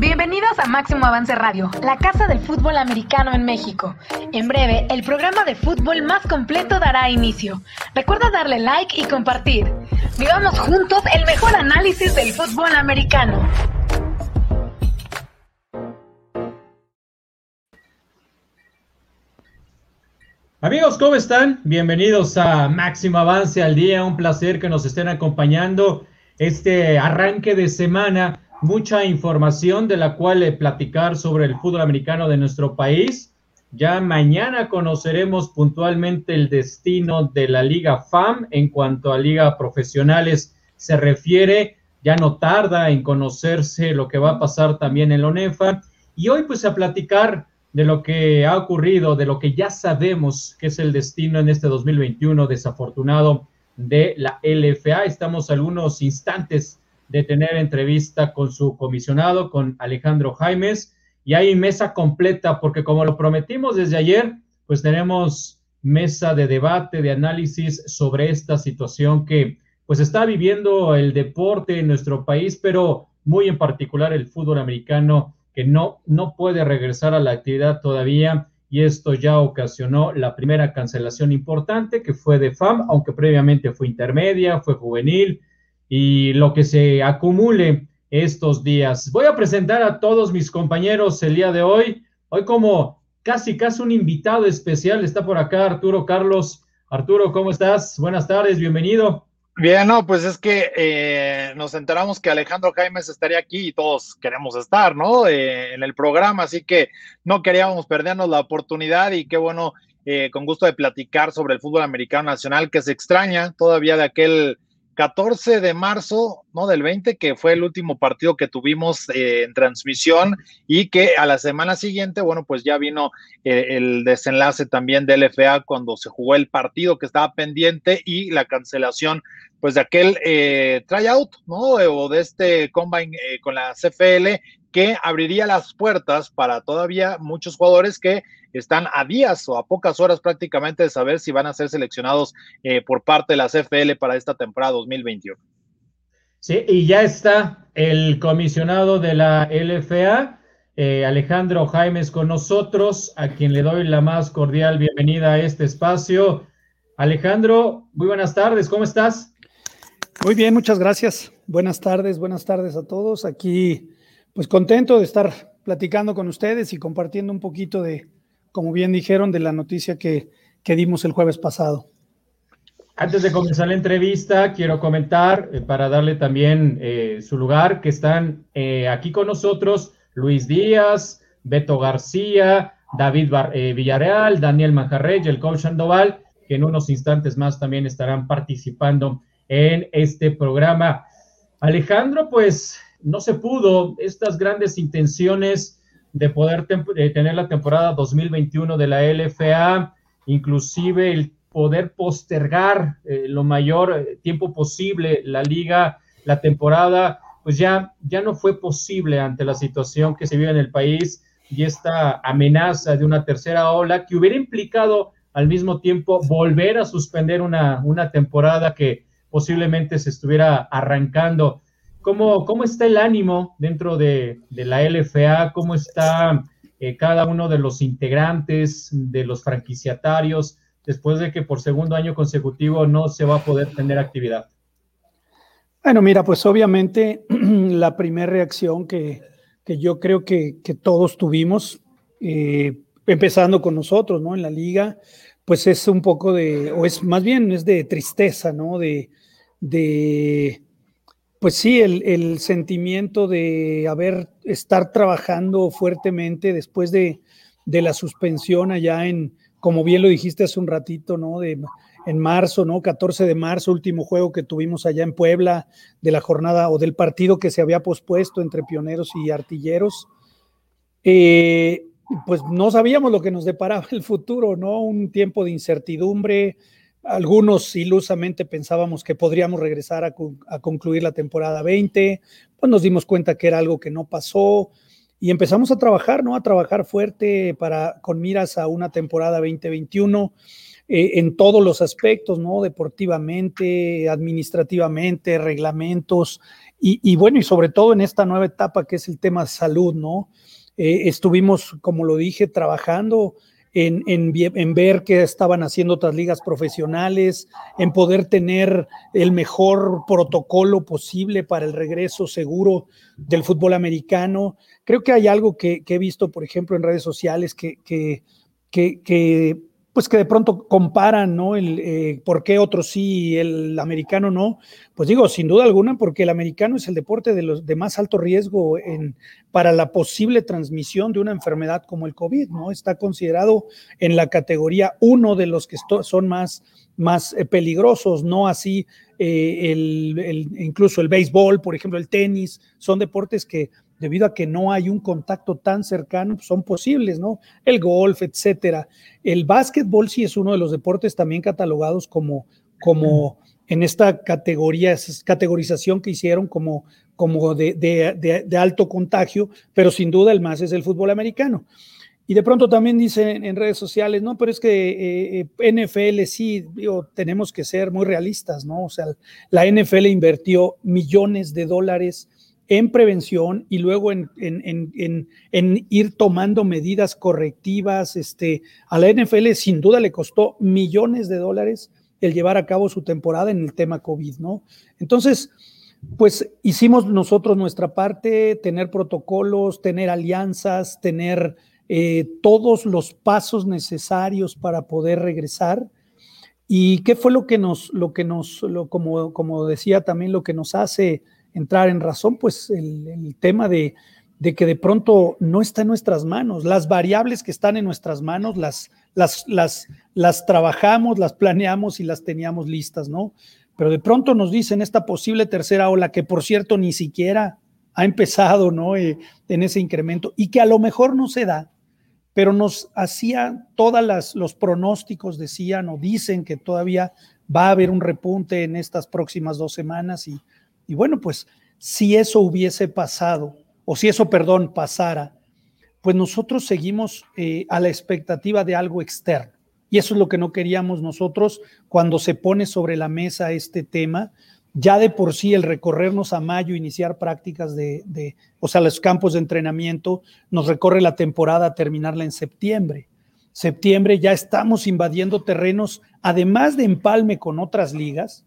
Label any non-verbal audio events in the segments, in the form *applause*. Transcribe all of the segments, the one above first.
Bienvenidos a Máximo Avance Radio, la casa del fútbol americano en México. En breve, el programa de fútbol más completo dará inicio. Recuerda darle like y compartir. Vivamos juntos el mejor análisis del fútbol americano. Amigos, ¿cómo están? Bienvenidos a Máximo Avance al Día. Un placer que nos estén acompañando este arranque de semana. Mucha información de la cual eh, platicar sobre el fútbol americano de nuestro país. Ya mañana conoceremos puntualmente el destino de la Liga FAM en cuanto a Liga Profesionales se refiere. Ya no tarda en conocerse lo que va a pasar también en la ONEFA. Y hoy pues a platicar de lo que ha ocurrido, de lo que ya sabemos que es el destino en este 2021 desafortunado de la LFA. Estamos algunos instantes de tener entrevista con su comisionado, con Alejandro Jaimes, y hay mesa completa, porque como lo prometimos desde ayer, pues tenemos mesa de debate, de análisis sobre esta situación que pues está viviendo el deporte en nuestro país, pero muy en particular el fútbol americano que no, no puede regresar a la actividad todavía y esto ya ocasionó la primera cancelación importante que fue de FAM, aunque previamente fue intermedia, fue juvenil y lo que se acumule estos días. Voy a presentar a todos mis compañeros el día de hoy. Hoy como casi casi un invitado especial está por acá Arturo Carlos. Arturo, ¿cómo estás? Buenas tardes, bienvenido. Bien, no, pues es que eh, nos enteramos que Alejandro Jaimes estaría aquí y todos queremos estar, ¿no? Eh, en el programa, así que no queríamos perdernos la oportunidad y qué bueno, eh, con gusto de platicar sobre el fútbol americano nacional que se extraña todavía de aquel 14 de marzo, ¿no? Del 20, que fue el último partido que tuvimos eh, en transmisión y que a la semana siguiente, bueno, pues ya vino eh, el desenlace también del FA cuando se jugó el partido que estaba pendiente y la cancelación, pues de aquel eh, tryout, ¿no? O de este combine con la CFL que abriría las puertas para todavía muchos jugadores que están a días o a pocas horas prácticamente de saber si van a ser seleccionados eh, por parte de la CFL para esta temporada 2021. Sí, y ya está el comisionado de la LFA, eh, Alejandro Jaimes, con nosotros, a quien le doy la más cordial bienvenida a este espacio. Alejandro, muy buenas tardes, ¿cómo estás? Muy bien, muchas gracias. Buenas tardes, buenas tardes a todos. Aquí, pues contento de estar platicando con ustedes y compartiendo un poquito de, como bien dijeron, de la noticia que, dimos el jueves pasado. Antes de comenzar la entrevista, quiero comentar, eh, para darle también eh, su lugar, que están eh, aquí con nosotros Luis Díaz, Beto García, David Villarreal, Daniel Manjarrey el coach Sandoval, que en unos instantes más también estarán participando en este programa. Alejandro, pues no se pudo, estas grandes intenciones de poder tener la temporada 2021 de la LFA, inclusive el poder postergar eh, lo mayor eh, tiempo posible la liga, la temporada, pues ya, ya no fue posible ante la situación que se vive en el país y esta amenaza de una tercera ola que hubiera implicado al mismo tiempo volver a suspender una, una temporada que posiblemente se estuviera arrancando ¿Cómo, está el ánimo dentro de, la LFA? ¿Cómo está eh, cada uno de los integrantes, de los franquiciatarios, después de que por segundo año consecutivo no se va a poder tener actividad? Bueno, mira, pues obviamente *clears throat* la primera reacción que, yo creo que, todos tuvimos, eh, empezando con nosotros, ¿no? En la liga, pues es un poco de, o es más bien es de tristeza, ¿no? De, de pues sí, el, sentimiento de haber, estar trabajando fuertemente después de, la suspensión allá en, como bien lo dijiste hace un ratito, ¿no? De, en marzo, ¿no? 14 de marzo, último juego que tuvimos allá en Puebla, de la jornada o del partido que se había pospuesto entre pioneros y artilleros. Eh, pues no sabíamos lo que nos deparaba el futuro, ¿no? Un tiempo de incertidumbre, algunos ilusamente pensábamos que podríamos regresar a, concluir la temporada 20, pues nos dimos cuenta que era algo que no pasó y empezamos a trabajar, ¿no? A trabajar fuerte para, con miras a una temporada 2021 eh, en todos los aspectos, ¿no? Deportivamente, administrativamente, reglamentos, Y, bueno, y sobre todo en esta nueva etapa que es el tema salud, ¿no? Eh, estuvimos, como lo dije, trabajando en, en, ver qué estaban haciendo otras ligas profesionales, en poder tener el mejor protocolo posible para el regreso seguro del fútbol americano. Creo que hay algo que, he visto, por ejemplo, en redes sociales que, que, que pues que de pronto comparan, ¿no? El eh, por qué otros sí y el americano no. Pues digo, sin duda alguna, porque el americano es el deporte de los de más alto riesgo para la posible transmisión de una enfermedad como el COVID, ¿no? Está considerado en la categoría uno de los que son más, más eh, peligrosos, no así eh, el, incluso el béisbol, por ejemplo, el tenis, son deportes que debido a que no hay un contacto tan cercano, pues, son posibles, ¿no? El golf, etcétera. El básquetbol sí es uno de los deportes también catalogados como, como en esta categoría, categorización que hicieron como, como de, alto contagio, pero sin duda el más es el fútbol americano. Y de pronto también dicen en redes sociales, no, pero es que eh, eh, NFL sí, tenemos que ser muy realistas, ¿no? O sea, la NFL invirtió millones de dólares en prevención y luego en, ir tomando medidas correctivas. Este, a la NFL sin duda le costó millones de dólares el llevar a cabo su temporada en el tema COVID, ¿no? Entonces, pues hicimos nosotros nuestra parte, tener protocolos, tener alianzas, tener eh, todos los pasos necesarios para poder regresar. ¿Y qué fue lo que nos, lo que nos, lo, como, como decía también, lo que nos hace entrar en razón, pues el, tema de, que de pronto no está en nuestras manos. Las variables que están en nuestras manos las, las, las, las trabajamos, las planeamos y las teníamos listas, ¿no? Pero de pronto nos dicen esta posible tercera ola, que por cierto ni siquiera ha empezado, ¿no? Eh, en ese incremento y que a lo mejor no se da, pero nos hacía todas los pronósticos decían o dicen que todavía va a haber un repunte en estas próximas dos semanas y y bueno, pues si eso hubiese pasado, o si eso, perdón, pasara, pues nosotros seguimos eh, a la expectativa de algo externo. Y eso es lo que no queríamos nosotros cuando se pone sobre la mesa este tema. Ya de por sí el recorrernos a mayo, iniciar prácticas de, de o sea, los campos de entrenamiento, nos recorre la temporada, terminarla en septiembre. Septiembre ya estamos invadiendo terrenos, además de empalme con otras ligas,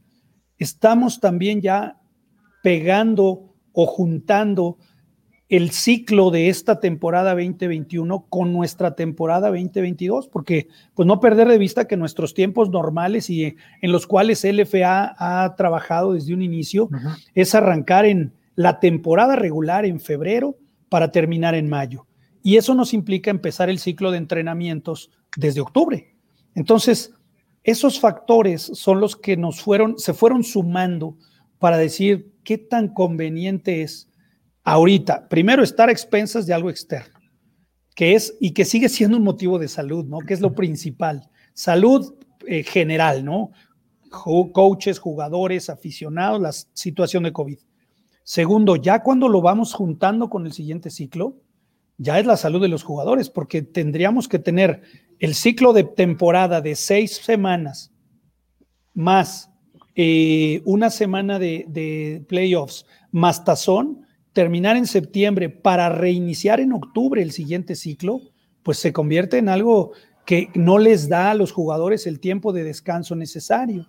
estamos también ya pegando o juntando el ciclo de esta temporada 2021 con nuestra temporada 2022, porque pues no perder de vista que nuestros tiempos normales y en los cuales LFA ha trabajado desde un inicio es arrancar en la temporada regular en febrero para terminar en mayo. Y eso nos implica empezar el ciclo de entrenamientos desde octubre. Entonces, esos factores son los que nos fueron, se fueron sumando para decir, qué tan conveniente es ahorita, primero, estar a expensas de algo externo, que es y que sigue siendo un motivo de salud, ¿no? Que es lo principal. Salud eh, general, ¿no? Coaches, jugadores, aficionados, la situación de COVID. Segundo, ya cuando lo vamos juntando con el siguiente ciclo, ya es la salud de los jugadores, porque tendríamos que tener el ciclo de temporada de seis semanas más eh, una semana de, playoffs más tazón, terminar en septiembre para reiniciar en octubre el siguiente ciclo, pues se convierte en algo que no les da a los jugadores el tiempo de descanso necesario.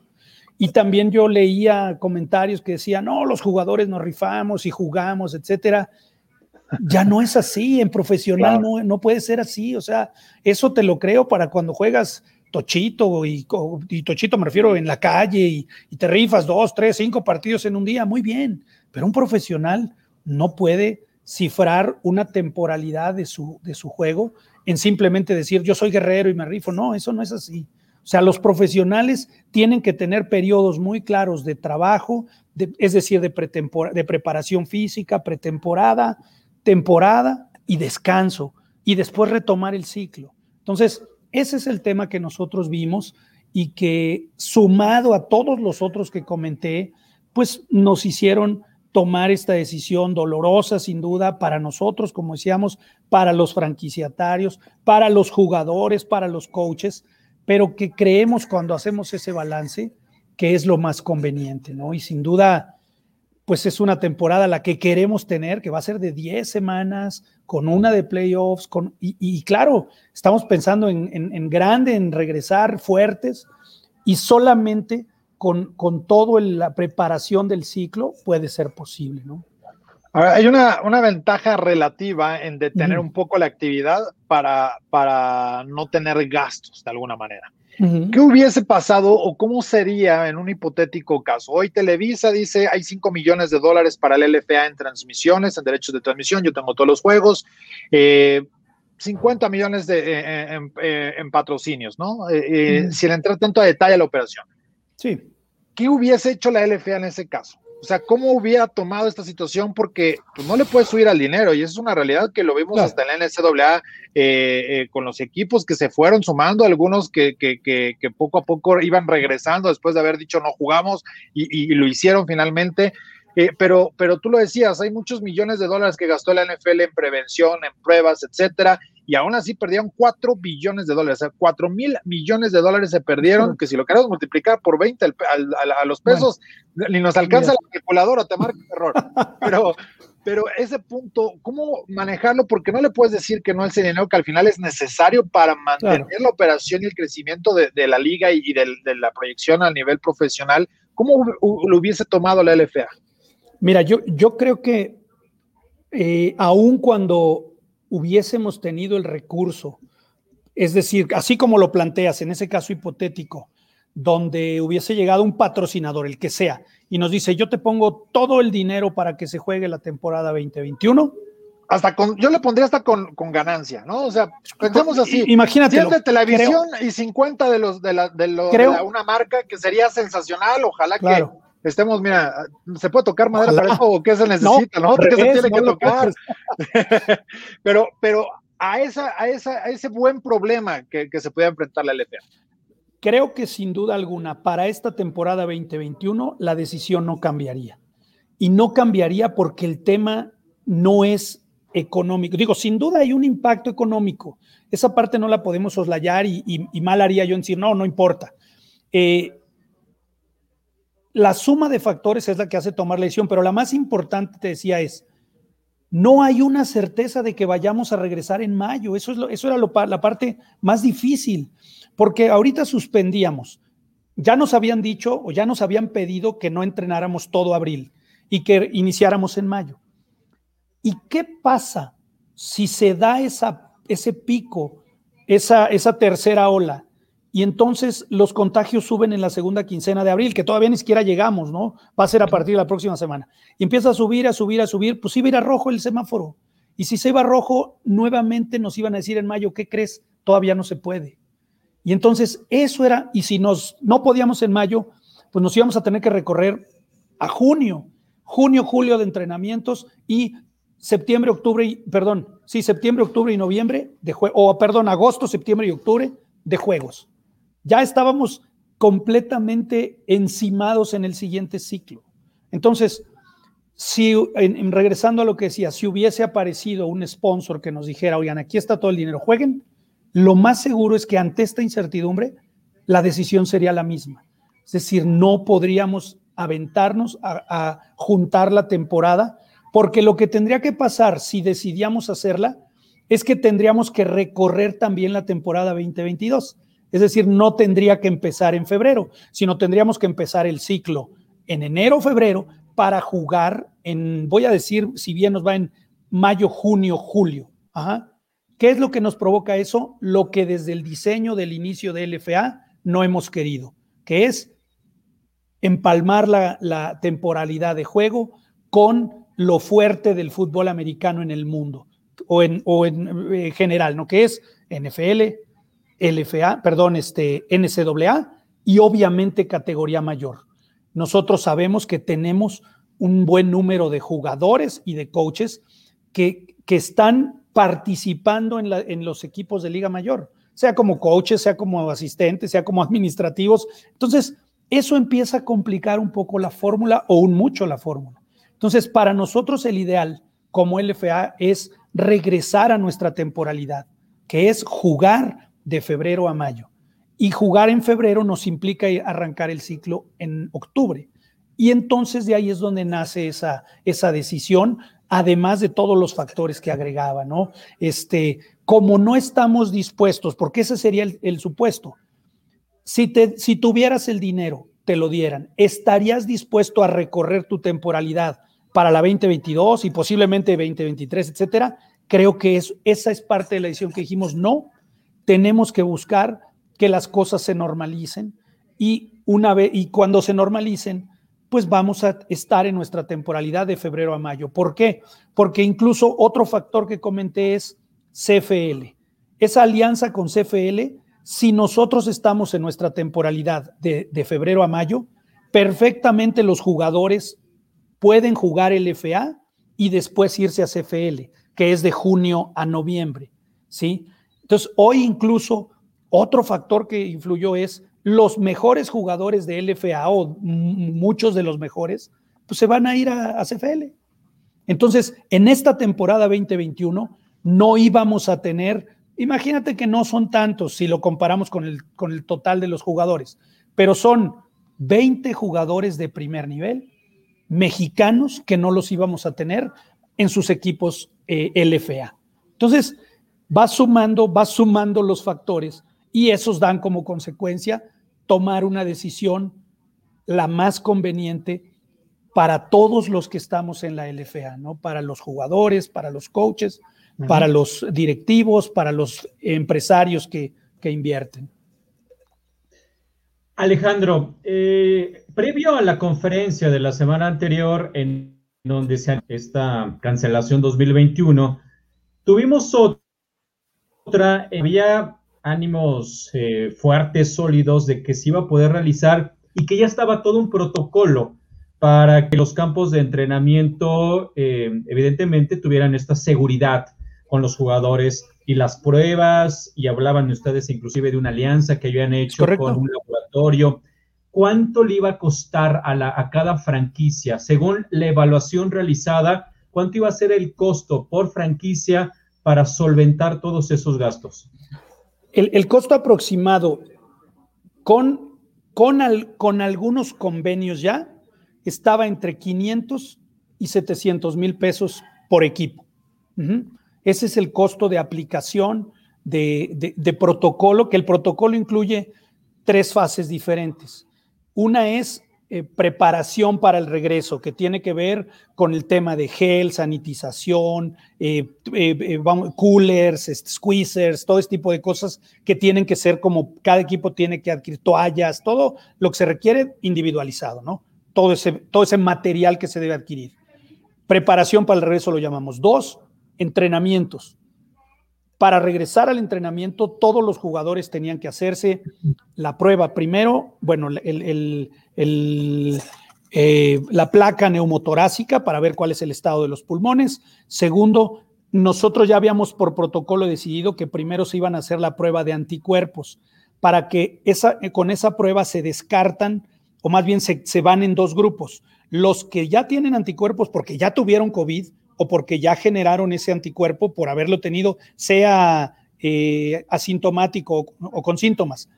Y también yo leía comentarios que decían, no, los jugadores nos rifamos y jugamos, etcétera. Ya no es así, en profesional no, no puede ser así. O sea, eso te lo creo para cuando juegas tochito y, tochito me refiero en la calle y, te rifas dos, tres, cinco partidos en un día, muy bien, pero un profesional no puede cifrar una temporalidad de su, de su juego en simplemente decir yo soy guerrero y me rifo. No, eso no es así. O sea, los profesionales tienen que tener periodos muy claros de trabajo, es decir, de, de preparación física, pretemporada, temporada y descanso, y después retomar el ciclo. Entonces, ese es el tema que nosotros vimos y que sumado a todos los otros que comenté, pues nos hicieron tomar esta decisión dolorosa, sin duda, para nosotros, como decíamos, para los franquiciatarios, para los jugadores, para los coaches, pero que creemos cuando hacemos ese balance que es lo más conveniente, ¿no? Y sin duda, pues es una temporada la que queremos tener, que va a ser de 10 semanas, con una de playoffs, con, y, claro, estamos pensando en, grande, en regresar fuertes, y solamente con, con toda la preparación del ciclo puede ser posible, ¿no? Hay una, una, ventaja relativa en detener un poco la actividad para, para no tener gastos de alguna manera. ¿Qué hubiese pasado o cómo sería en un hipotético caso? Hoy Televisa dice hay 5 millones de dólares para el LFA en transmisiones, en derechos de transmisión, yo tengo todos los juegos, 50 eh, millones de, eh, eh, en, en, patrocinios, ¿no? Si le entra tanto a detalle a la operación. Sí. ¿Qué hubiese hecho la LFA en ese caso? O sea, ¿cómo hubiera tomado esta situación? Porque pues, no le puedes subir al dinero y eso es una realidad que lo vimos hasta en la NCAA eh, eh, con los equipos que se fueron sumando, algunos que, que, que, poco a poco iban regresando después de haber dicho no jugamos y, lo hicieron finalmente. Eh, pero, pero tú lo decías, hay muchos millones de dólares que gastó la NFL en prevención, en pruebas, etcétera, y aún así perdieron 4 billones de dólares, o sea, 4 mil millones de dólares se perdieron, que si lo queremos multiplicar por 20 a, los pesos, ni nos alcanza la calculadora, te marca error. *laughs* Pero, pero ese punto, ¿cómo manejarlo? Porque no le puedes decir que no el dinero que al final es necesario para mantener la operación y el crecimiento de, la liga y, de, la proyección a nivel profesional. ¿Cómo lo hubiese tomado la LFA? Mira, yo, yo creo que eh, aún cuando hubiésemos tenido el recurso, es decir, así como lo planteas en ese caso hipotético, donde hubiese llegado un patrocinador, el que sea, y nos dice, yo te pongo todo el dinero para que se juegue la temporada 2021. Hasta con, yo le pondría hasta con, con ganancia, ¿no? O sea, pensemos así. Imagínate. de televisión y 50 de los de la, de, una marca que sería sensacional. Ojalá que estemos, mira, se puede tocar madera para eso o qué se necesita, ¿no? ¿Qué se tiene que tocar? *laughs* pero, pero a, esa, a, esa, a ese buen problema que, se puede enfrentar la LFA. Creo que sin duda alguna, para esta temporada 2021, la decisión no cambiaría. Y no cambiaría porque el tema no es económico. Digo, sin duda hay un impacto económico. Esa parte no la podemos soslayar y, y mal haría yo en decir, no, no importa. Eh, la suma de factores es la que hace tomar la decisión, pero la más importante, te decía, es, no hay una certeza de que vayamos a regresar en mayo. Eso, es lo, eso era la parte más difícil, porque ahorita suspendíamos. Ya nos habían dicho o ya nos habían pedido que no entrenáramos todo abril y que iniciáramos en mayo. ¿Y qué pasa si se da esa, ese pico, esa, esa tercera ola? Y entonces los contagios suben en la segunda quincena de abril, que todavía ni siquiera llegamos, ¿no? Va a ser a partir de la próxima semana. Y empieza a subir, a subir, a subir, pues iba a ir a rojo el semáforo. Y si se iba a rojo, nuevamente nos iban a decir en mayo, ¿qué crees? Todavía no se puede. Y entonces eso era, y si nos no podíamos en mayo, pues nos íbamos a tener que recorrer a junio, junio, julio de entrenamientos y septiembre, octubre, y, perdón, sí, septiembre, octubre y noviembre de juego, o perdón, agosto, septiembre y octubre de juegos ya estábamos completamente encimados en el siguiente ciclo. Entonces, si en, regresando a lo que decía, si hubiese aparecido un sponsor que nos dijera, oigan, aquí está todo el dinero, jueguen, lo más seguro es que ante esta incertidumbre, la decisión sería la misma. Es decir, no podríamos aventarnos a, a juntar la temporada, porque lo que tendría que pasar si decidíamos hacerla es que tendríamos que recorrer también la temporada 2022. Es decir, no tendría que empezar en febrero, sino tendríamos que empezar el ciclo en enero febrero para jugar en, voy a decir, si bien nos va en mayo, junio, julio. ¿Qué es lo que nos provoca eso? Lo que desde el diseño del inicio de LFA no hemos querido, que es empalmar la, temporalidad de juego con lo fuerte del fútbol americano en el mundo o en, o en eh, general, ¿no? Que es NFL, LFA, perdón, este NCAA y obviamente categoría mayor. Nosotros sabemos que tenemos un buen número de jugadores y de coaches que, que están participando en, la, en los equipos de Liga Mayor, sea como coaches, sea como asistentes, sea como administrativos. Entonces, eso empieza a complicar un poco la fórmula o un mucho la fórmula. Entonces, para nosotros el ideal como LFA es regresar a nuestra temporalidad, que es jugar de febrero a mayo. Y jugar en febrero nos implica arrancar el ciclo en octubre. Y entonces de ahí es donde nace esa, esa decisión, además de todos los factores que agregaba, ¿no? Este, como no estamos dispuestos, porque ese sería el, supuesto, si, te, si tuvieras el dinero, te lo dieran, ¿estarías dispuesto a recorrer tu temporalidad para la 2022 y posiblemente 2023, etcétera? Creo que es, esa es parte de la decisión que dijimos, no, tenemos que buscar que las cosas se normalicen y una vez y cuando se normalicen, pues vamos a estar en nuestra temporalidad de febrero a mayo. ¿Por qué? Porque incluso otro factor que comenté es CFL. Esa alianza con CFL, si nosotros estamos en nuestra temporalidad de, febrero a mayo, perfectamente los jugadores pueden jugar el FA y después irse a CFL, que es de junio a noviembre, ¿sí? Entonces, hoy incluso otro factor que influyó es los mejores jugadores de LFA o muchos de los mejores, pues se van a ir a, CFL. Entonces, en esta temporada 2021 no íbamos a tener, imagínate que no son tantos si lo comparamos con el, con el total de los jugadores, pero son 20 jugadores de primer nivel mexicanos que no los íbamos a tener en sus equipos eh, LFA. Entonces, va sumando, va sumando los factores y esos dan como consecuencia tomar una decisión la más conveniente para todos los que estamos en la LFA, ¿no? Para los jugadores, para los coaches, para los directivos, para los empresarios que, invierten. Alejandro, eh, previo a la conferencia de la semana anterior en donde se esta cancelación 2021, tuvimos otra, había ánimos eh, fuertes, sólidos, de que se iba a poder realizar y que ya estaba todo un protocolo para que los campos de entrenamiento eh, evidentemente tuvieran esta seguridad con los jugadores y las pruebas, y hablaban ustedes inclusive de una alianza que habían hecho con un laboratorio. ¿Cuánto le iba a costar a, la, a cada franquicia? Según la evaluación realizada, ¿cuánto iba a ser el costo por franquicia para solventar todos esos gastos? El, costo aproximado con, con, algunos convenios ya estaba entre 500 y 700 mil pesos por equipo. Ese es el costo de aplicación de, de, protocolo, que el protocolo incluye tres fases diferentes. Una es eh, preparación para el regreso, que tiene que ver con el tema de gel, sanitización, eh, eh, coolers, squeezers, todo este tipo de cosas que tienen que ser como cada equipo tiene que adquirir toallas, todo lo que se requiere individualizado, ¿no? Todo ese, todo ese material que se debe adquirir. Preparación para el regreso lo llamamos. Dos, entrenamientos. Para regresar al entrenamiento, todos los jugadores tenían que hacerse la prueba. Primero, bueno, el, eh, la placa neumotorácica para ver cuál es el estado de los pulmones. Segundo, nosotros ya habíamos por protocolo decidido que primero se iban a hacer la prueba de anticuerpos para que esa, con esa prueba se descartan o más bien se, se van en dos grupos. Los que ya tienen anticuerpos porque ya tuvieron COVID o porque ya generaron ese anticuerpo por haberlo tenido, sea eh, asintomático o, con síntomas.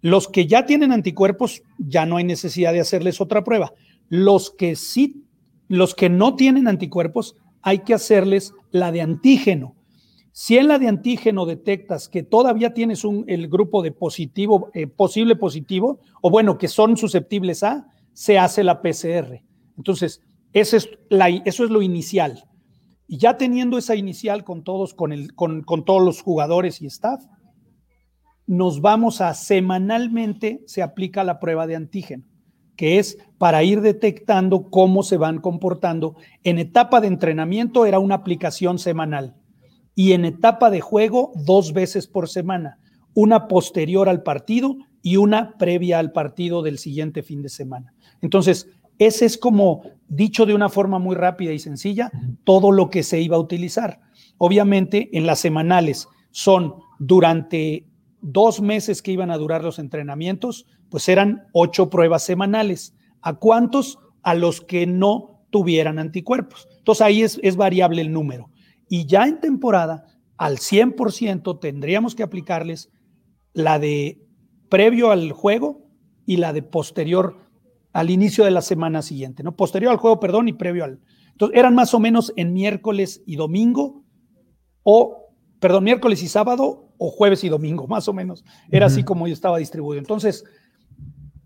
Los que ya tienen anticuerpos, ya no hay necesidad de hacerles otra prueba. Los que sí, los que no tienen anticuerpos, hay que hacerles la de antígeno. Si en la de antígeno detectas que todavía tienes un, el grupo de positivo, eh, posible positivo, o bueno, que son susceptibles a, se hace la PCR. Entonces, eso es, lo inicial. Y ya teniendo esa inicial con todos, con, el, con, todos los jugadores y staff, nos vamos a semanalmente se aplica la prueba de antígeno, que es para ir detectando cómo se van comportando. En etapa de entrenamiento era una aplicación semanal y en etapa de juego dos veces por semana, una posterior al partido y una previa al partido del siguiente fin de semana. Entonces, ese es como, dicho de una forma muy rápida y sencilla, todo lo que se iba a utilizar. Obviamente, en las semanales son durante dos meses que iban a durar los entrenamientos, pues eran ocho pruebas semanales. ¿A cuántos? A los que no tuvieran anticuerpos. Entonces ahí es, es variable el número. Y ya en temporada, al 100% tendríamos que aplicarles la de previo al juego y la de posterior al inicio de la semana siguiente, ¿no? Posterior al juego, perdón, y previo al. Entonces, eran más o menos en miércoles y domingo, o, perdón, miércoles y sábado, o jueves y domingo, más o menos. Era así como yo estaba distribuido. Entonces,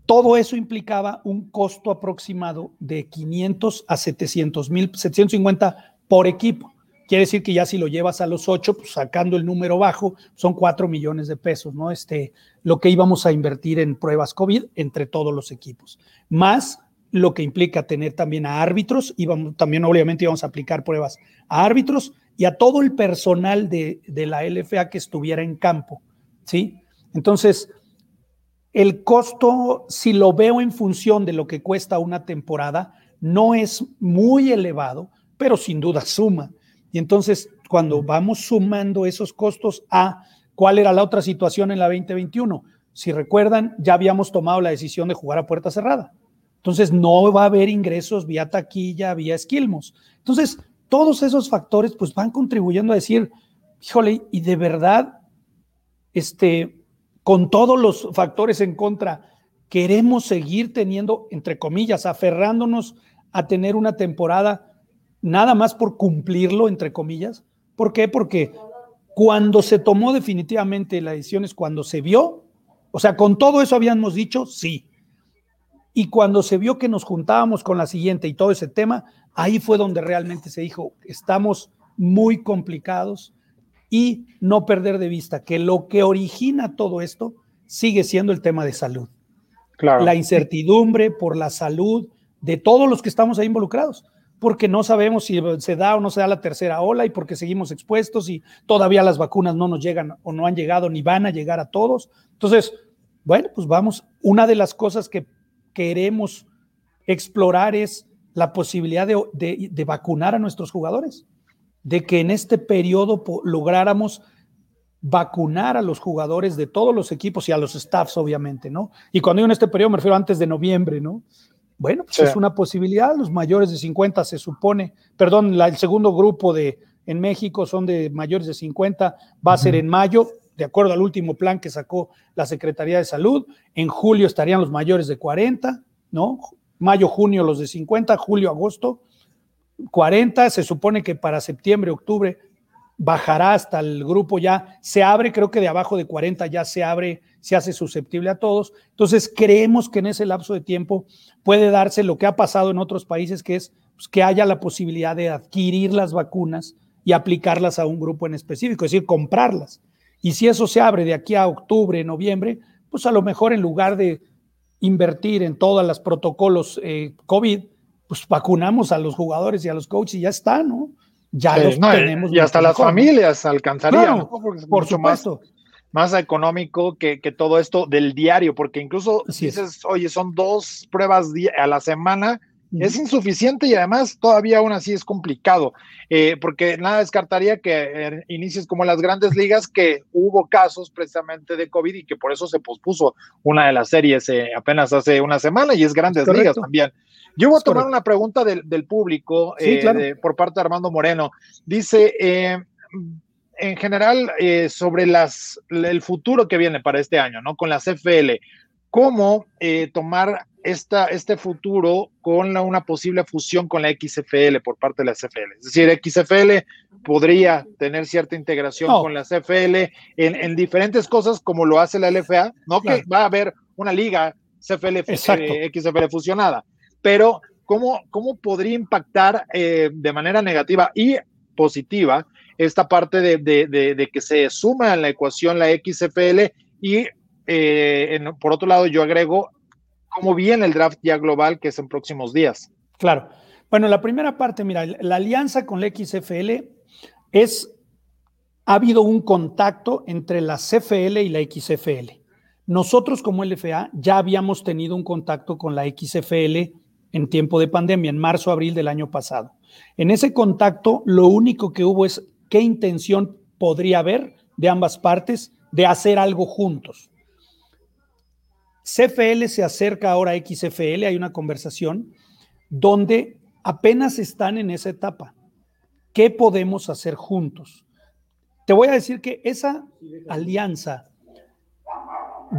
todo eso implicaba un costo aproximado de 500 a 700 mil, 750 por equipo. Quiere decir que ya si lo llevas a los ocho, pues sacando el número bajo, son cuatro millones de pesos, ¿no? Este, lo que íbamos a invertir en pruebas COVID entre todos los equipos. Más lo que implica tener también a árbitros, íbamos, también obviamente íbamos a aplicar pruebas a árbitros y a todo el personal de, de la LFA que estuviera en campo, ¿sí? Entonces, el costo, si lo veo en función de lo que cuesta una temporada, no es muy elevado, pero sin duda suma. Y entonces, cuando vamos sumando esos costos a cuál era la otra situación en la 2021, si recuerdan, ya habíamos tomado la decisión de jugar a puerta cerrada. Entonces, no va a haber ingresos vía taquilla, vía esquilmos. Entonces, todos esos factores pues van contribuyendo a decir, híjole, y de verdad, este, con todos los factores en contra, queremos seguir teniendo, entre comillas, aferrándonos a tener una temporada nada más por cumplirlo, entre comillas. ¿Por qué? Porque cuando se tomó definitivamente la decisión es cuando se vio, o sea, con todo eso habíamos dicho sí. Y cuando se vio que nos juntábamos con la siguiente y todo ese tema, ahí fue donde realmente se dijo, estamos muy complicados y no perder de vista que lo que origina todo esto sigue siendo el tema de salud. Claro. La incertidumbre por la salud de todos los que estamos ahí involucrados porque no sabemos si se da o no se da la tercera ola y porque seguimos expuestos y todavía las vacunas no nos llegan o no han llegado ni van a llegar a todos. Entonces, bueno, pues vamos, una de las cosas que queremos explorar es la posibilidad de, vacunar a nuestros jugadores, de que en este periodo lográramos vacunar a los jugadores de todos los equipos y a los staffs, obviamente, ¿no? Y cuando digo en este periodo me refiero antes de noviembre, ¿no? Bueno, pues es una posibilidad. Los mayores de 50 se supone, perdón, el segundo grupo de en México son de mayores de 50, va a ser en mayo, de acuerdo al último plan que sacó la Secretaría de Salud. En julio estarían los mayores de 40, ¿no? Mayo, junio los de 50, julio, agosto 40. Se supone que para septiembre, octubre bajará hasta el grupo ya, se abre, creo que de abajo de 40 ya se abre, se hace susceptible a todos. Entonces, creemos que en ese lapso de tiempo puede darse lo que ha pasado en otros países, que es pues, que haya la posibilidad de adquirir las vacunas y aplicarlas a un grupo en específico, es decir, comprarlas. Y si eso se abre de aquí a octubre, noviembre, pues a lo mejor en lugar de invertir en todos los protocolos eh, COVID, pues vacunamos a los jugadores y a los coaches y ya está, ¿no? ya los tenemos. Y hasta las familias alcanzarían, por supuesto. Más, económico que, todo esto del diario, porque incluso dices, oye, son dos pruebas a la semana, es insuficiente y además todavía aún así es complicado, eh, porque nada descartaría que eh, inicies como las grandes ligas, que hubo casos precisamente de COVID y que por eso se pospuso una de las series eh, apenas hace una semana y es grandes ligas también. Yo voy a tomar una pregunta del, público eh, por parte de Armando Moreno. Dice, en general, sobre las, el futuro que viene para este año, ¿no? Con la CFL, ¿cómo tomar esta, este futuro con una posible fusión con la XFL por parte de la CFL? Es decir, XFL podría tener cierta integración con la CFL en, diferentes cosas como lo hace la LFA, ¿no? Que va a haber una liga CFL, XFL fusionada. Pero ¿cómo, cómo podría impactar eh, de manera negativa y positiva esta parte de, que se suma a la ecuación la XFL y eh, por otro lado yo agrego cómo viene el draft ya global que es en próximos días. Claro. Bueno, la primera parte, mira, la alianza con la XFL es, ha habido un contacto entre la CFL y la XFL. Nosotros como LFA ya habíamos tenido un contacto con la XFL en tiempo de pandemia, en marzo, abril del año pasado. En ese contacto, lo único que hubo es qué intención podría haber de ambas partes de hacer algo juntos. CFL se acerca ahora a XFL, hay una conversación donde apenas están en esa etapa. ¿Qué podemos hacer juntos? Te voy a decir que esa alianza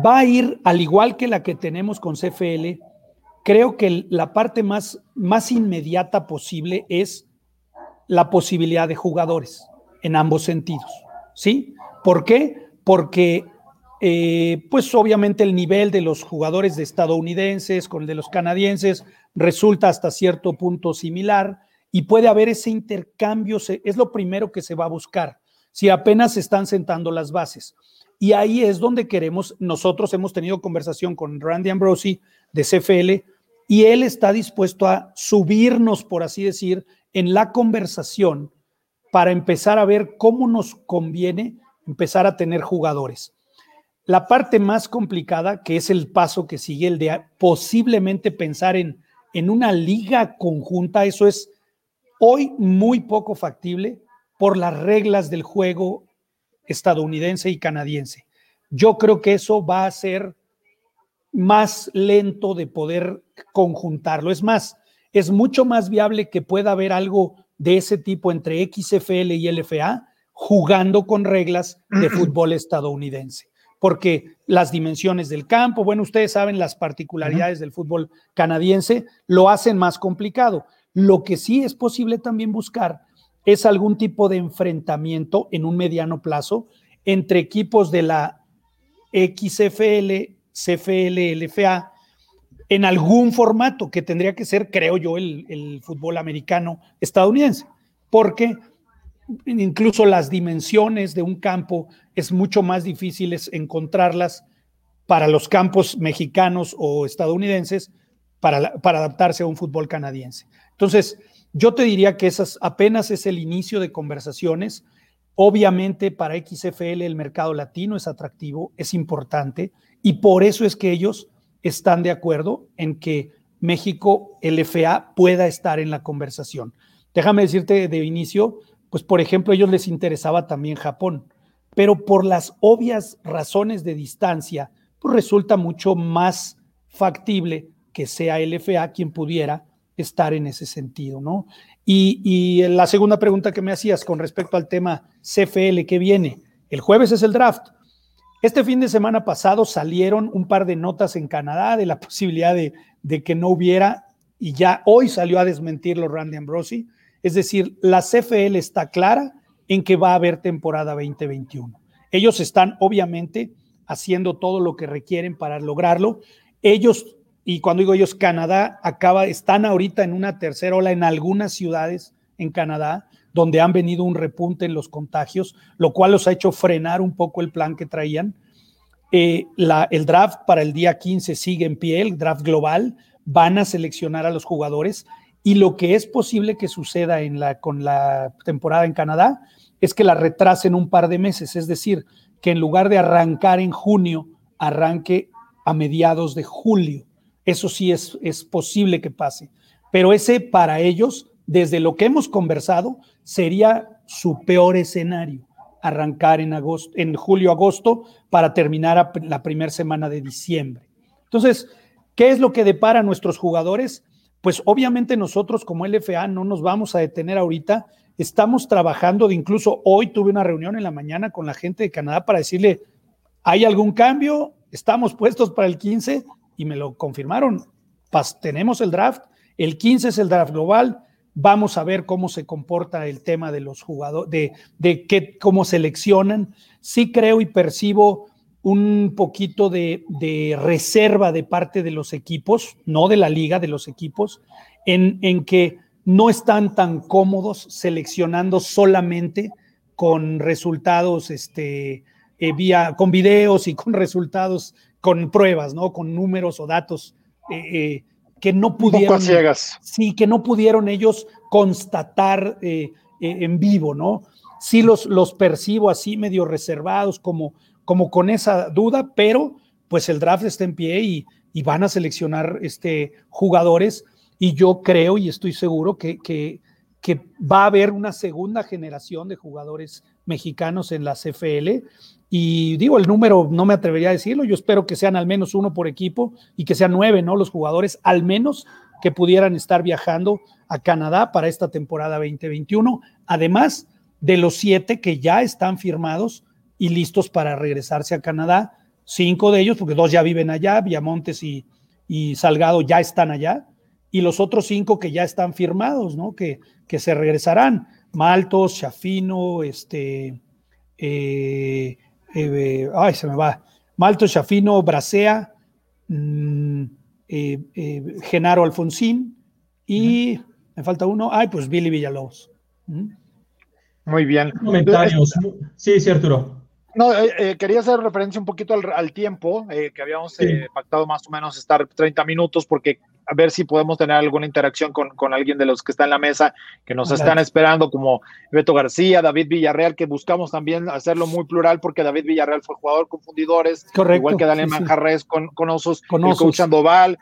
va a ir, al igual que la que tenemos con CFL, creo que la parte más, más inmediata posible es la posibilidad de jugadores en ambos sentidos. ¿Sí? ¿Por qué? Porque, eh, pues obviamente el nivel de los jugadores de estadounidenses con el de los canadienses resulta hasta cierto punto similar y puede haber ese intercambio, es lo primero que se va a buscar, si apenas se están sentando las bases. Y ahí es donde queremos, nosotros hemos tenido conversación con Randy Ambrosi de CFL y él está dispuesto a subirnos, por así decir, en la conversación para empezar a ver cómo nos conviene empezar a tener jugadores. La parte más complicada, que es el paso que sigue, el de posiblemente pensar en, en una liga conjunta, eso es hoy muy poco factible por las reglas del juego estadounidense y canadiense. Yo creo que eso va a ser más lento de poder conjuntarlo. Es más, es mucho más viable que pueda haber algo de ese tipo entre XFL y LFA jugando con reglas de *clears throat* fútbol estadounidense, porque las dimensiones del campo, bueno, ustedes saben las particularidades del fútbol canadiense, lo hacen más complicado. Lo que sí es posible también buscar es algún tipo de enfrentamiento en un mediano plazo entre equipos de la XFL, CFL, LFA, en algún formato que tendría que ser, creo yo, el, fútbol americano estadounidense, porque incluso las dimensiones de un campo es mucho más difícil encontrarlas para los campos mexicanos o estadounidenses para, adaptarse a un fútbol canadiense. Entonces, yo te diría que esas apenas es el inicio de conversaciones. Obviamente para XFL el mercado latino es atractivo, es importante y por eso es que ellos están de acuerdo en que México LFA pueda estar en la conversación. Déjame decirte de inicio, pues por ejemplo, a ellos les interesaba también Japón, pero por las obvias razones de distancia, pues resulta mucho más factible que sea LFA quien pudiera estar en ese sentido, ¿no? Y, la segunda pregunta que me hacías con respecto al tema CFL que viene, el jueves es el draft. Este fin de semana pasado salieron un par de notas en Canadá de la *laughs* posibilidad de que no hubiera, y ya hoy salió a desmentirlo Randy Ambrosi, es decir, la CFL está clara en que va a haber temporada 2021. Ellos están obviamente haciendo todo lo que requieren para lograrlo. Ellos y cuando digo ellos, Canadá acaba, están ahorita en una tercera ola en algunas ciudades en Canadá, donde han venido un repunte en los contagios, lo cual los ha hecho frenar un poco el plan que traían. Eh, el draft para el día 15 sigue en pie, el draft global, van a seleccionar a los jugadores y lo que es posible que suceda en la, con la temporada en Canadá es que la retrasen un par de meses, es decir, que en lugar de arrancar en junio, arranque a mediados de julio. Eso sí es, es posible que pase. Pero ese para ellos, desde lo que hemos conversado, sería su peor escenario, arrancar en, agosto, en julio, agosto, para terminar la primera semana de diciembre. Entonces, ¿qué es lo que depara a nuestros jugadores? Pues obviamente nosotros como LFA no nos vamos a detener ahorita. Estamos trabajando, de incluso hoy tuve una reunión en la mañana con la gente de Canadá para decirle, ¿hay algún cambio? ¿Estamos puestos para el 15? y me lo confirmaron. tenemos el draft, el 15 es el draft global, vamos a ver cómo se comporta el tema de los jugadores, de, de qué, cómo seleccionan. Sí creo y percibo un poquito de, de, reserva de parte de los equipos, no de la liga, de los equipos, en, en que no están tan cómodos seleccionando solamente con resultados, este, eh, vía, con videos y con resultados con pruebas, ¿no? Con números o datos eh, eh, que no pudieron. Sí, que no pudieron ellos constatar en vivo, ¿no? Sí los, los percibo así medio reservados, como, como con esa duda, pero pues el draft está en pie y, van a seleccionar este, jugadores. Y yo creo y estoy seguro que, que, que va a haber una segunda generación de jugadores mexicanos en la CFL y digo, el número no me atrevería a decirlo, yo espero que sean al menos uno por equipo y que sean nueve, ¿no? Los jugadores al menos que pudieran estar viajando a Canadá para esta temporada 2021, además de los siete que ya están firmados y listos para regresarse a Canadá, cinco de ellos, porque dos ya viven allá, Villamontes y, y Salgado ya están allá, y los otros cinco que ya están firmados, ¿no? Que, que se regresarán. Maltos, Chafino, este, eh, eh, ay, se me va. Maltos, Chafino, Bracea, mm, Genaro Alfonsín y me falta uno, ay, pues Billy Villalobos. ¿Mm? Muy bien. Comentarios. Sí, sí, Arturo. No, eh, eh, quería hacer referencia un poquito al, tiempo, eh, que habíamos pactado más o menos estar 30 minutos, porque a ver si podemos tener alguna interacción con, con alguien de los que está en la mesa, que nos están esperando, como Beto García, David Villarreal, que buscamos también hacerlo muy plural, porque David Villarreal fue jugador con fundidores, igual que Daniel Manjarres con, con Osos, con Osos. el coach Sandoval,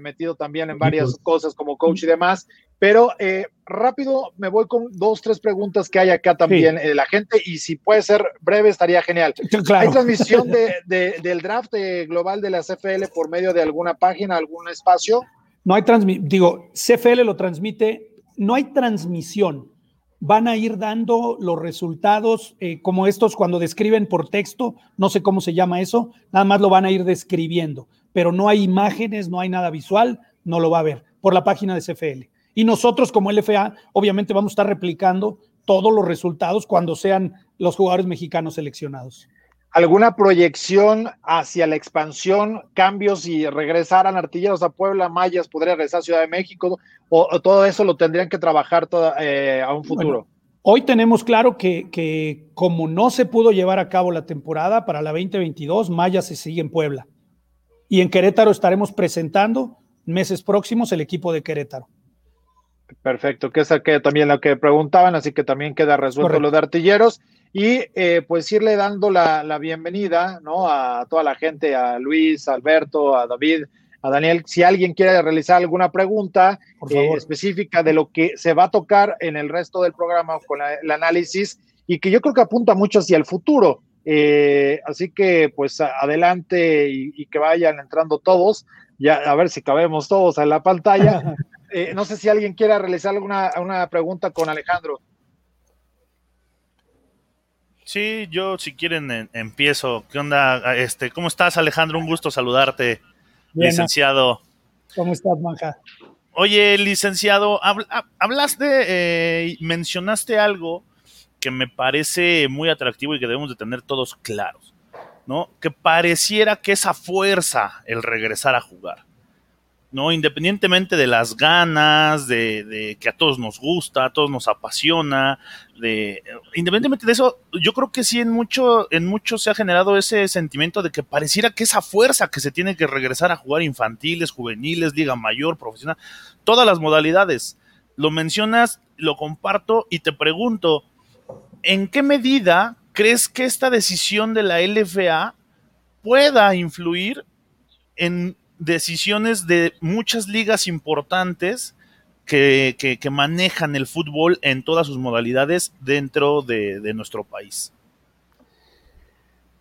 metido también en varias cosas como coach y demás. Pero eh, rápido me voy con dos, tres preguntas que hay acá también eh, la gente y si puede ser breve estaría genial. ¿Hay transmisión de, *laughs* del draft global de la CFL por medio de alguna página, algún espacio? No hay transmisión, digo, CFL lo transmite, no hay transmisión. Van a ir dando los resultados eh, como estos cuando describen por texto, no sé cómo se llama eso, nada más lo van a ir describiendo, pero no hay imágenes, no hay nada visual, no lo va a ver por la página de CFL. Y nosotros como LFA, obviamente vamos a estar replicando todos los resultados cuando sean los jugadores mexicanos seleccionados. ¿Alguna proyección hacia la expansión, cambios y regresaran artilleros a Puebla, Mayas, podría regresar a Ciudad de México? ¿O, todo eso lo tendrían que trabajar eh, a un futuro? hoy tenemos claro que, que, como no se pudo llevar a cabo la temporada para la 2022, Mayas se sigue en Puebla. Y en Querétaro estaremos presentando meses próximos el equipo de Querétaro. Perfecto, que es que también lo que preguntaban, así que también queda resuelto lo de artilleros. Y eh, pues irle dando la, bienvenida ¿no? a toda la gente, a Luis, a Alberto, a David, a Daniel. Si alguien quiere realizar alguna pregunta eh, específica de lo que se va a tocar en el resto del programa con el análisis y que yo creo que apunta mucho hacia el futuro. Eh, así que pues adelante y, y, que vayan entrando todos, ya a ver si cabemos todos en la pantalla. *laughs* Eh, no sé si alguien quiera realizar alguna una pregunta con Alejandro. Sí, yo si quieren empiezo. ¿Qué onda? Este, ¿cómo estás, Alejandro? Un gusto saludarte, licenciado. ¿Cómo estás, Manja? Oye, licenciado, hablaste, eh, mencionaste algo que me parece muy atractivo y que debemos de tener todos claros, ¿no? Que pareciera que esa fuerza el regresar a jugar. ¿No? Independientemente de las ganas, de, que a todos nos gusta, a todos nos apasiona, de, independientemente de eso, yo creo que sí en mucho, en mucho se ha generado ese sentimiento de que pareciera que esa fuerza que se tiene que regresar a jugar infantiles, juveniles, liga mayor, profesional, todas las modalidades. Lo mencionas, lo comparto y te pregunto, ¿en qué medida crees que esta decisión de la LFA pueda influir en decisiones de muchas ligas importantes que, manejan el fútbol en todas sus modalidades dentro de, nuestro país.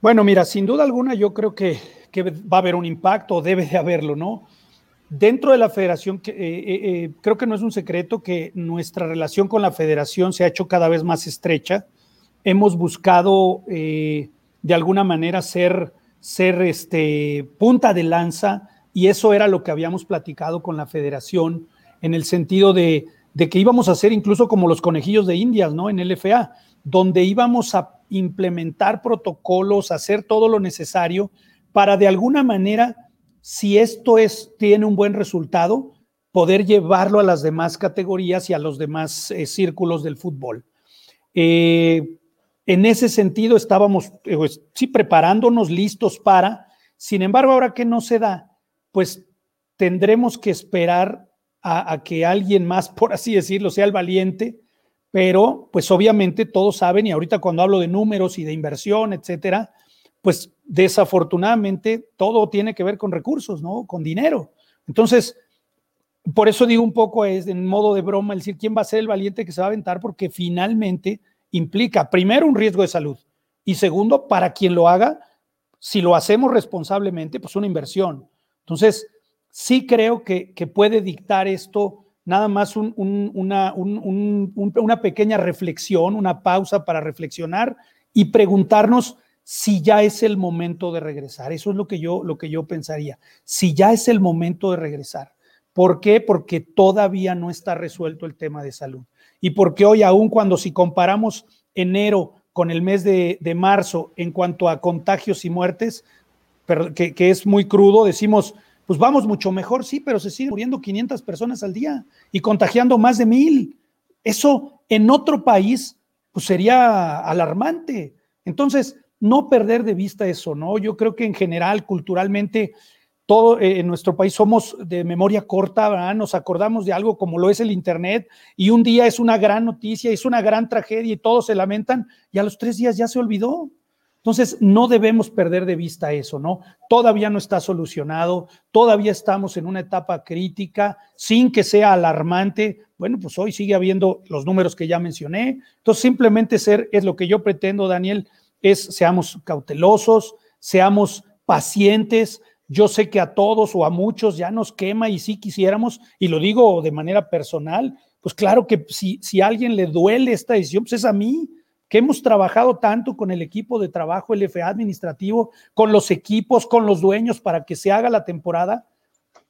Bueno, mira, sin duda alguna yo creo que, va a haber un impacto, debe de haberlo, ¿no? Dentro de la federación, eh, eh, eh, creo que no es un secreto que nuestra relación con la federación se ha hecho cada vez más estrecha. Hemos buscado de alguna manera ser, ser este, punta de lanza y eso era lo que habíamos platicado con la federación en el sentido de, que íbamos a hacer incluso como los conejillos de Indias, ¿no? En LFA, donde íbamos a implementar protocolos, hacer todo lo necesario para de alguna manera, si esto es, tiene un buen resultado, poder llevarlo a las demás categorías y a los demás eh, círculos del fútbol. Eh, en ese sentido estábamos, eh, pues, sí, preparándonos listos para, sin embargo, ahora que no se da, pues tendremos que esperar a, que alguien más, por así decirlo, sea el valiente, pero pues obviamente todos saben, y ahorita cuando hablo de números y de inversión, etcétera, pues desafortunadamente todo tiene que ver con recursos, ¿no? Con dinero. Entonces, por eso digo un poco es en modo de broma, el decir quién va a ser el valiente que se va a aventar, porque finalmente implica primero un riesgo de salud y segundo, para quien lo haga, si lo hacemos responsablemente, pues una inversión. Entonces, sí creo que, puede dictar esto nada más una, pequeña reflexión, una pausa para reflexionar y preguntarnos si ya es el momento de regresar. Eso es lo que yo, lo que yo pensaría. Si ya es el momento de regresar. ¿Por qué? Porque todavía no está resuelto el tema de salud. Y porque hoy, aún cuando si comparamos enero con el mes de, marzo en cuanto a contagios y muertes, que, que, es muy crudo, decimos, pues vamos mucho mejor, sí, pero se siguen muriendo 500 personas al día y contagiando más de mil. Eso en otro país, pues sería alarmante. Entonces, no perder de vista eso, ¿no? Yo creo que en general, culturalmente, todo eh, en nuestro país somos de memoria corta. Nos acordamos de algo como lo es el Internet y un día es una gran noticia, es una gran tragedia y todos se lamentan y a los tres días ya se olvidó. Entonces, no debemos perder de vista eso, ¿no? Todavía no está solucionado, todavía estamos en una etapa crítica, sin que sea alarmante. Bueno, pues hoy sigue habiendo los números que ya mencioné. Entonces, simplemente ser, es lo que yo pretendo, Daniel, es seamos cautelosos, seamos pacientes, yo sé que a todos o a muchos ya nos quema y si quisiéramos, y lo digo de manera personal, pues claro que si, si a alguien le duele esta decisión, pues es a mí, que hemos trabajado tanto con el equipo de trabajo, el FA administrativo, con los equipos, con los dueños para que se haga la temporada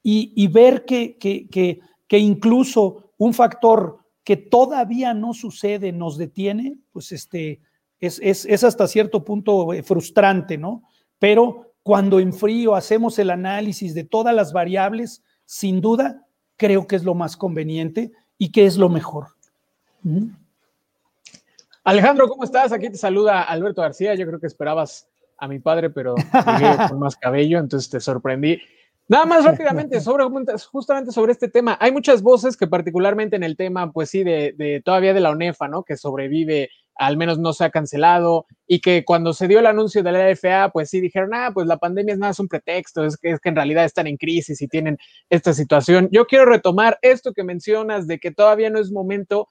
y, ver que, que, que, que incluso un factor que todavía no sucede nos detiene, pues este, es, es, es hasta cierto punto eh, frustrante, ¿no? Pero cuando en frío hacemos el análisis de todas las variables, sin duda, creo que es lo más conveniente y que es lo mejor. Alejandro, ¿cómo estás? Aquí te saluda Alberto García. Yo creo que esperabas a mi padre, pero *laughs* con más cabello, entonces te sorprendí. Nada más rápidamente sobre justamente sobre este tema. Hay muchas voces que particularmente en el tema, pues sí, de, de todavía de la ONEFA, ¿no? Que sobrevive al menos no se ha cancelado y que cuando se dio el anuncio de la FA, pues sí dijeron, ah, pues la pandemia es nada, es un pretexto, es que, es que en realidad están en crisis y tienen esta situación. Yo quiero retomar esto que mencionas de que todavía no es momento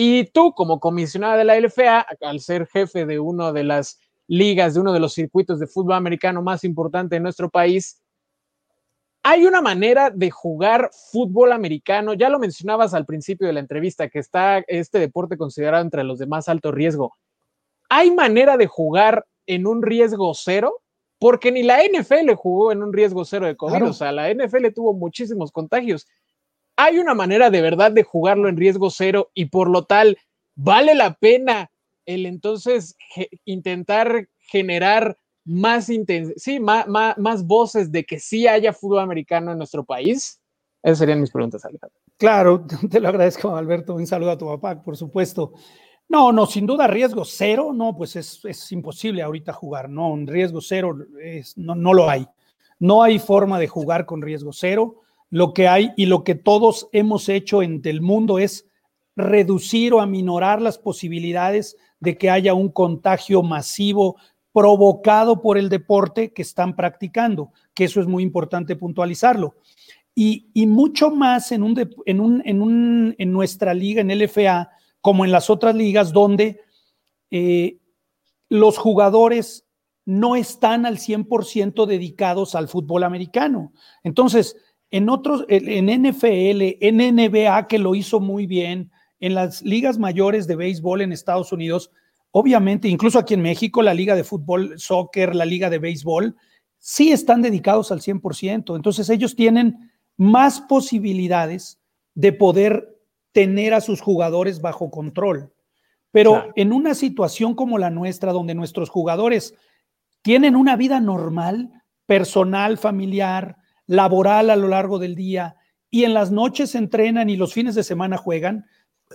y tú como comisionada de la LFA, al ser jefe de una de las ligas, de uno de los circuitos de fútbol americano más importante en nuestro país, hay una manera de jugar fútbol americano, ya lo mencionabas al principio de la entrevista, que está este deporte considerado entre los de más alto riesgo. ¿Hay manera de jugar en un riesgo cero? Porque ni la NFL jugó en un riesgo cero de COVID, o sea, la NFL tuvo muchísimos contagios. ¿Hay una manera de verdad de jugarlo en riesgo cero y por lo tal vale la pena el entonces intentar generar más, sí, más, más, voces de que sí haya fútbol americano en nuestro país? Esas serían mis preguntas, Alejandro. Claro, *laughs* te lo agradezco, Alberto. Un saludo a tu papá, por supuesto. No, no, sin duda riesgo cero, no, pues es, es imposible ahorita jugar, no, un riesgo cero es, no, no lo hay. No hay forma de jugar con riesgo cero. Lo que hay y lo que todos hemos hecho en el mundo es reducir o aminorar las posibilidades de que haya un contagio masivo provocado por el deporte que están practicando, que eso es muy importante puntualizarlo. Y, mucho más en, un, en, un, en, un, en, nuestra liga, en LFA, como en las otras ligas, donde eh, los jugadores no están al 100% dedicados al fútbol americano. Entonces, en otros, en NFL, en NBA, que lo hizo muy bien, en las ligas mayores de béisbol en Estados Unidos, Obviamente, incluso aquí en México, la liga de fútbol, soccer, la liga de béisbol, sí están dedicados al 100%. Entonces ellos tienen más posibilidades de poder tener a sus jugadores bajo control. Pero en una situación como la nuestra, donde nuestros jugadores tienen una vida normal, personal, familiar, laboral a lo largo del día, y en las noches entrenan y los fines de semana juegan,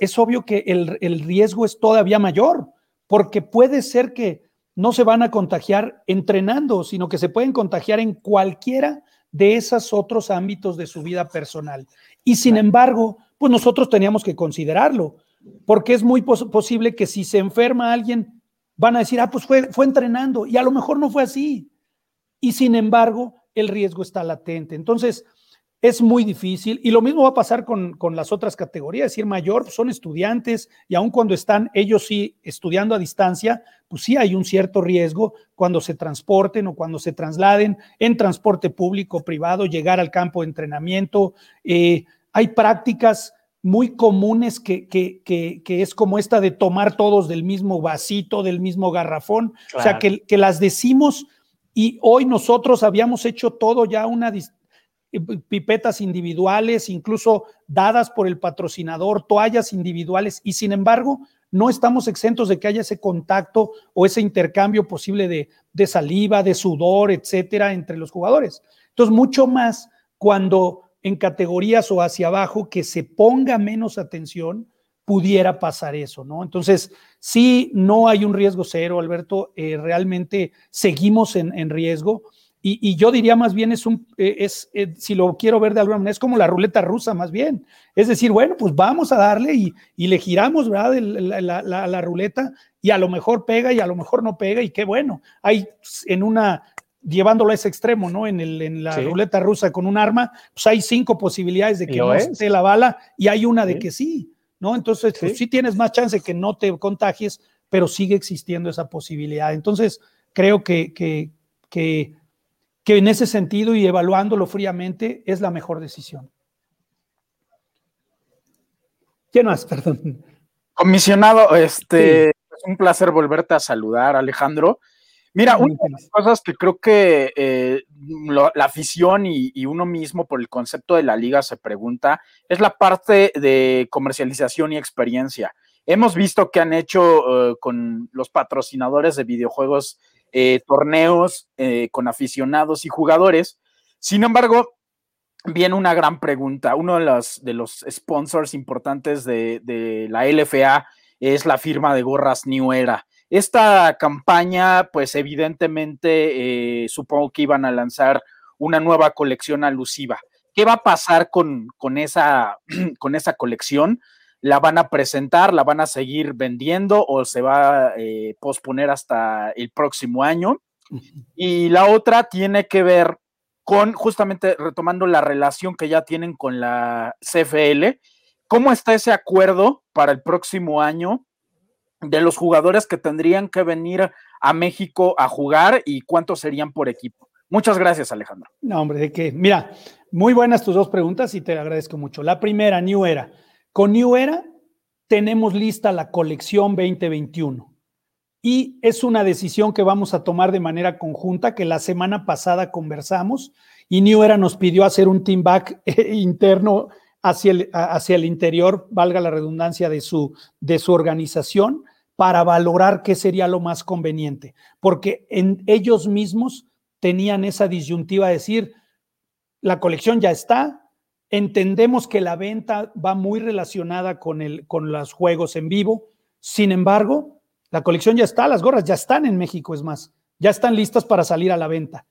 es obvio que el, el riesgo es todavía mayor porque puede ser que no se van a contagiar entrenando, sino que se pueden contagiar en cualquiera de esos otros ámbitos de su vida personal. Y sin embargo, pues nosotros teníamos que considerarlo, porque es muy posible que si se enferma alguien, van a decir, ah, pues fue, fue entrenando, y a lo mejor no fue así. Y sin embargo, el riesgo está latente. Entonces, es muy difícil y lo mismo va a pasar con, las otras categorías, es decir, mayor, son estudiantes y aun cuando están ellos sí estudiando a distancia, pues sí hay un cierto riesgo cuando se transporten o cuando se trasladen en transporte público, privado, llegar al campo de entrenamiento. Eh, hay prácticas muy comunes que, que, que, es como esta de tomar todos del mismo vasito, del mismo garrafón, o sea, que, que, las decimos y hoy nosotros habíamos hecho todo ya una eh, pipetas individuales, incluso dadas por el patrocinador, toallas individuales, y sin embargo no estamos exentos de que haya ese contacto o ese intercambio posible de, de saliva, de sudor, etcétera, entre los jugadores. Entonces, mucho más cuando en categorías o hacia abajo que se ponga menos atención, pudiera pasar eso, ¿no? Entonces, sí, no hay un riesgo cero, Alberto, eh, realmente seguimos en, riesgo. Y, yo diría más bien es un, eh, es, eh, si lo quiero ver de alguna manera, es como la ruleta rusa más bien. Es decir, bueno, pues vamos a darle y, y le giramos, ¿verdad? La, la, la, ruleta y a lo mejor pega y a lo mejor no pega y qué bueno. Hay en una llevándolo a ese extremo, ¿no? En, el, en la ruleta rusa con un arma, pues hay cinco posibilidades de que no esté la bala y hay una de que sí, ¿no? Entonces, pues sí tienes más chance que no te contagies, pero sigue existiendo esa posibilidad. Entonces, creo que, que, que, que en ese sentido y evaluándolo fríamente es la mejor decisión. ¿Quién más? *laughs* Perdón. Comisionado, este, es un placer volverte a saludar, Alejandro. Mira, una de las cosas que creo que eh, la afición y, uno mismo por el concepto de la liga se pregunta es la parte de comercialización y experiencia. Hemos visto que han hecho eh, con los patrocinadores de videojuegos eh, torneos con aficionados y jugadores. Sin embargo, viene una gran pregunta. Uno de los, de los sponsors importantes de, de la LFA es la firma de gorras New Era. Esta campaña, pues evidentemente, eh, supongo que iban a lanzar una nueva colección alusiva. ¿Qué va a pasar con, con, esa, *clears throat* con esa colección? ¿La van a presentar? ¿La van a seguir vendiendo o se va a eh, posponer hasta el próximo año? Y la otra tiene que ver con, justamente retomando la relación que ya tienen con la CFL, ¿cómo está ese acuerdo para el próximo año de los jugadores que tendrían que venir a México a jugar y cuántos serían por equipo. Muchas gracias, Alejandro. No, hombre, de qué. Mira, muy buenas tus dos preguntas y te agradezco mucho. La primera, New Era. Con New Era tenemos lista la colección 2021 y es una decisión que vamos a tomar de manera conjunta que la semana pasada conversamos y New Era nos pidió hacer un team back interno hacia el, hacia el interior, valga la redundancia de su, de su organización para valorar qué sería lo más conveniente, porque en ellos mismos tenían esa disyuntiva de decir, la colección ya está, entendemos que la venta va muy relacionada con, el, con los juegos en vivo, sin embargo, la colección ya está, las gorras ya están en México, es más, ya están listas para salir a la venta.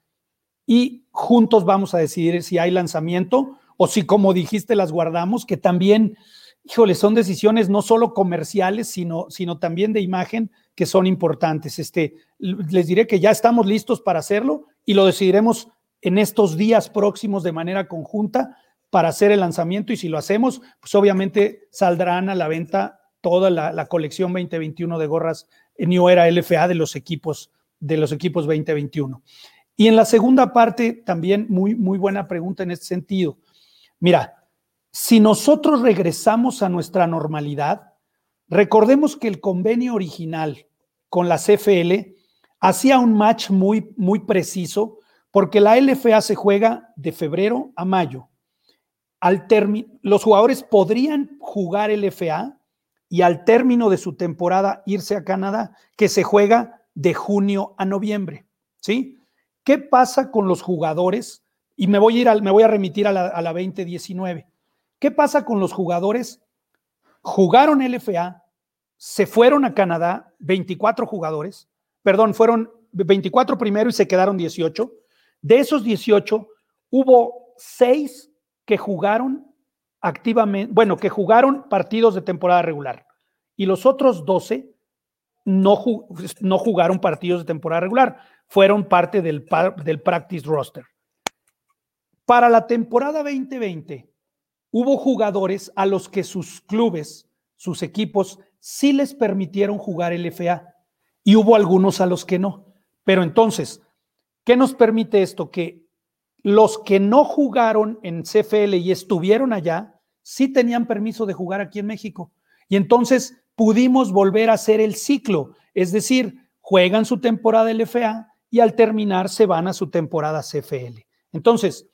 Y juntos vamos a decidir si hay lanzamiento o si, como dijiste, las guardamos, que también híjole, son decisiones no solo comerciales, sino, sino también de imagen que son importantes. Este, les diré que ya estamos listos para hacerlo y lo decidiremos en estos días próximos de manera conjunta para hacer el lanzamiento y si lo hacemos, pues obviamente saldrán a la venta toda la, colección 2021 de gorras New Era LFA de los equipos de los equipos 2021. Y en la segunda parte también muy muy buena pregunta en este sentido. Mira, si nosotros regresamos a nuestra normalidad, recordemos que el convenio original con la CFL hacía un match muy, muy preciso porque la LFA se juega de febrero a mayo. Al los jugadores podrían jugar LFA y al término de su temporada irse a Canadá, que se juega de junio a noviembre. ¿Sí? ¿Qué pasa con los jugadores? Y me voy a, ir me voy a remitir a la, a la 2019. ¿Qué pasa con los jugadores? Jugaron LFA, se fueron a Canadá, 24 jugadores, perdón, fueron 24 primero y se quedaron 18. De esos 18, hubo 6 que jugaron activamente, bueno, que jugaron partidos de temporada regular. Y los otros 12 no, no jugaron partidos de temporada regular, fueron parte del, del practice roster. Para la temporada 2020, hubo jugadores a los que sus clubes, sus equipos, sí les permitieron jugar el FA y hubo algunos a los que no. Pero entonces, ¿qué nos permite esto? Que los que no jugaron en CFL y estuvieron allá sí tenían permiso de jugar aquí en México. Y entonces pudimos volver a hacer el ciclo, es decir, juegan su temporada LFA y al terminar se van a su temporada CFL. Entonces,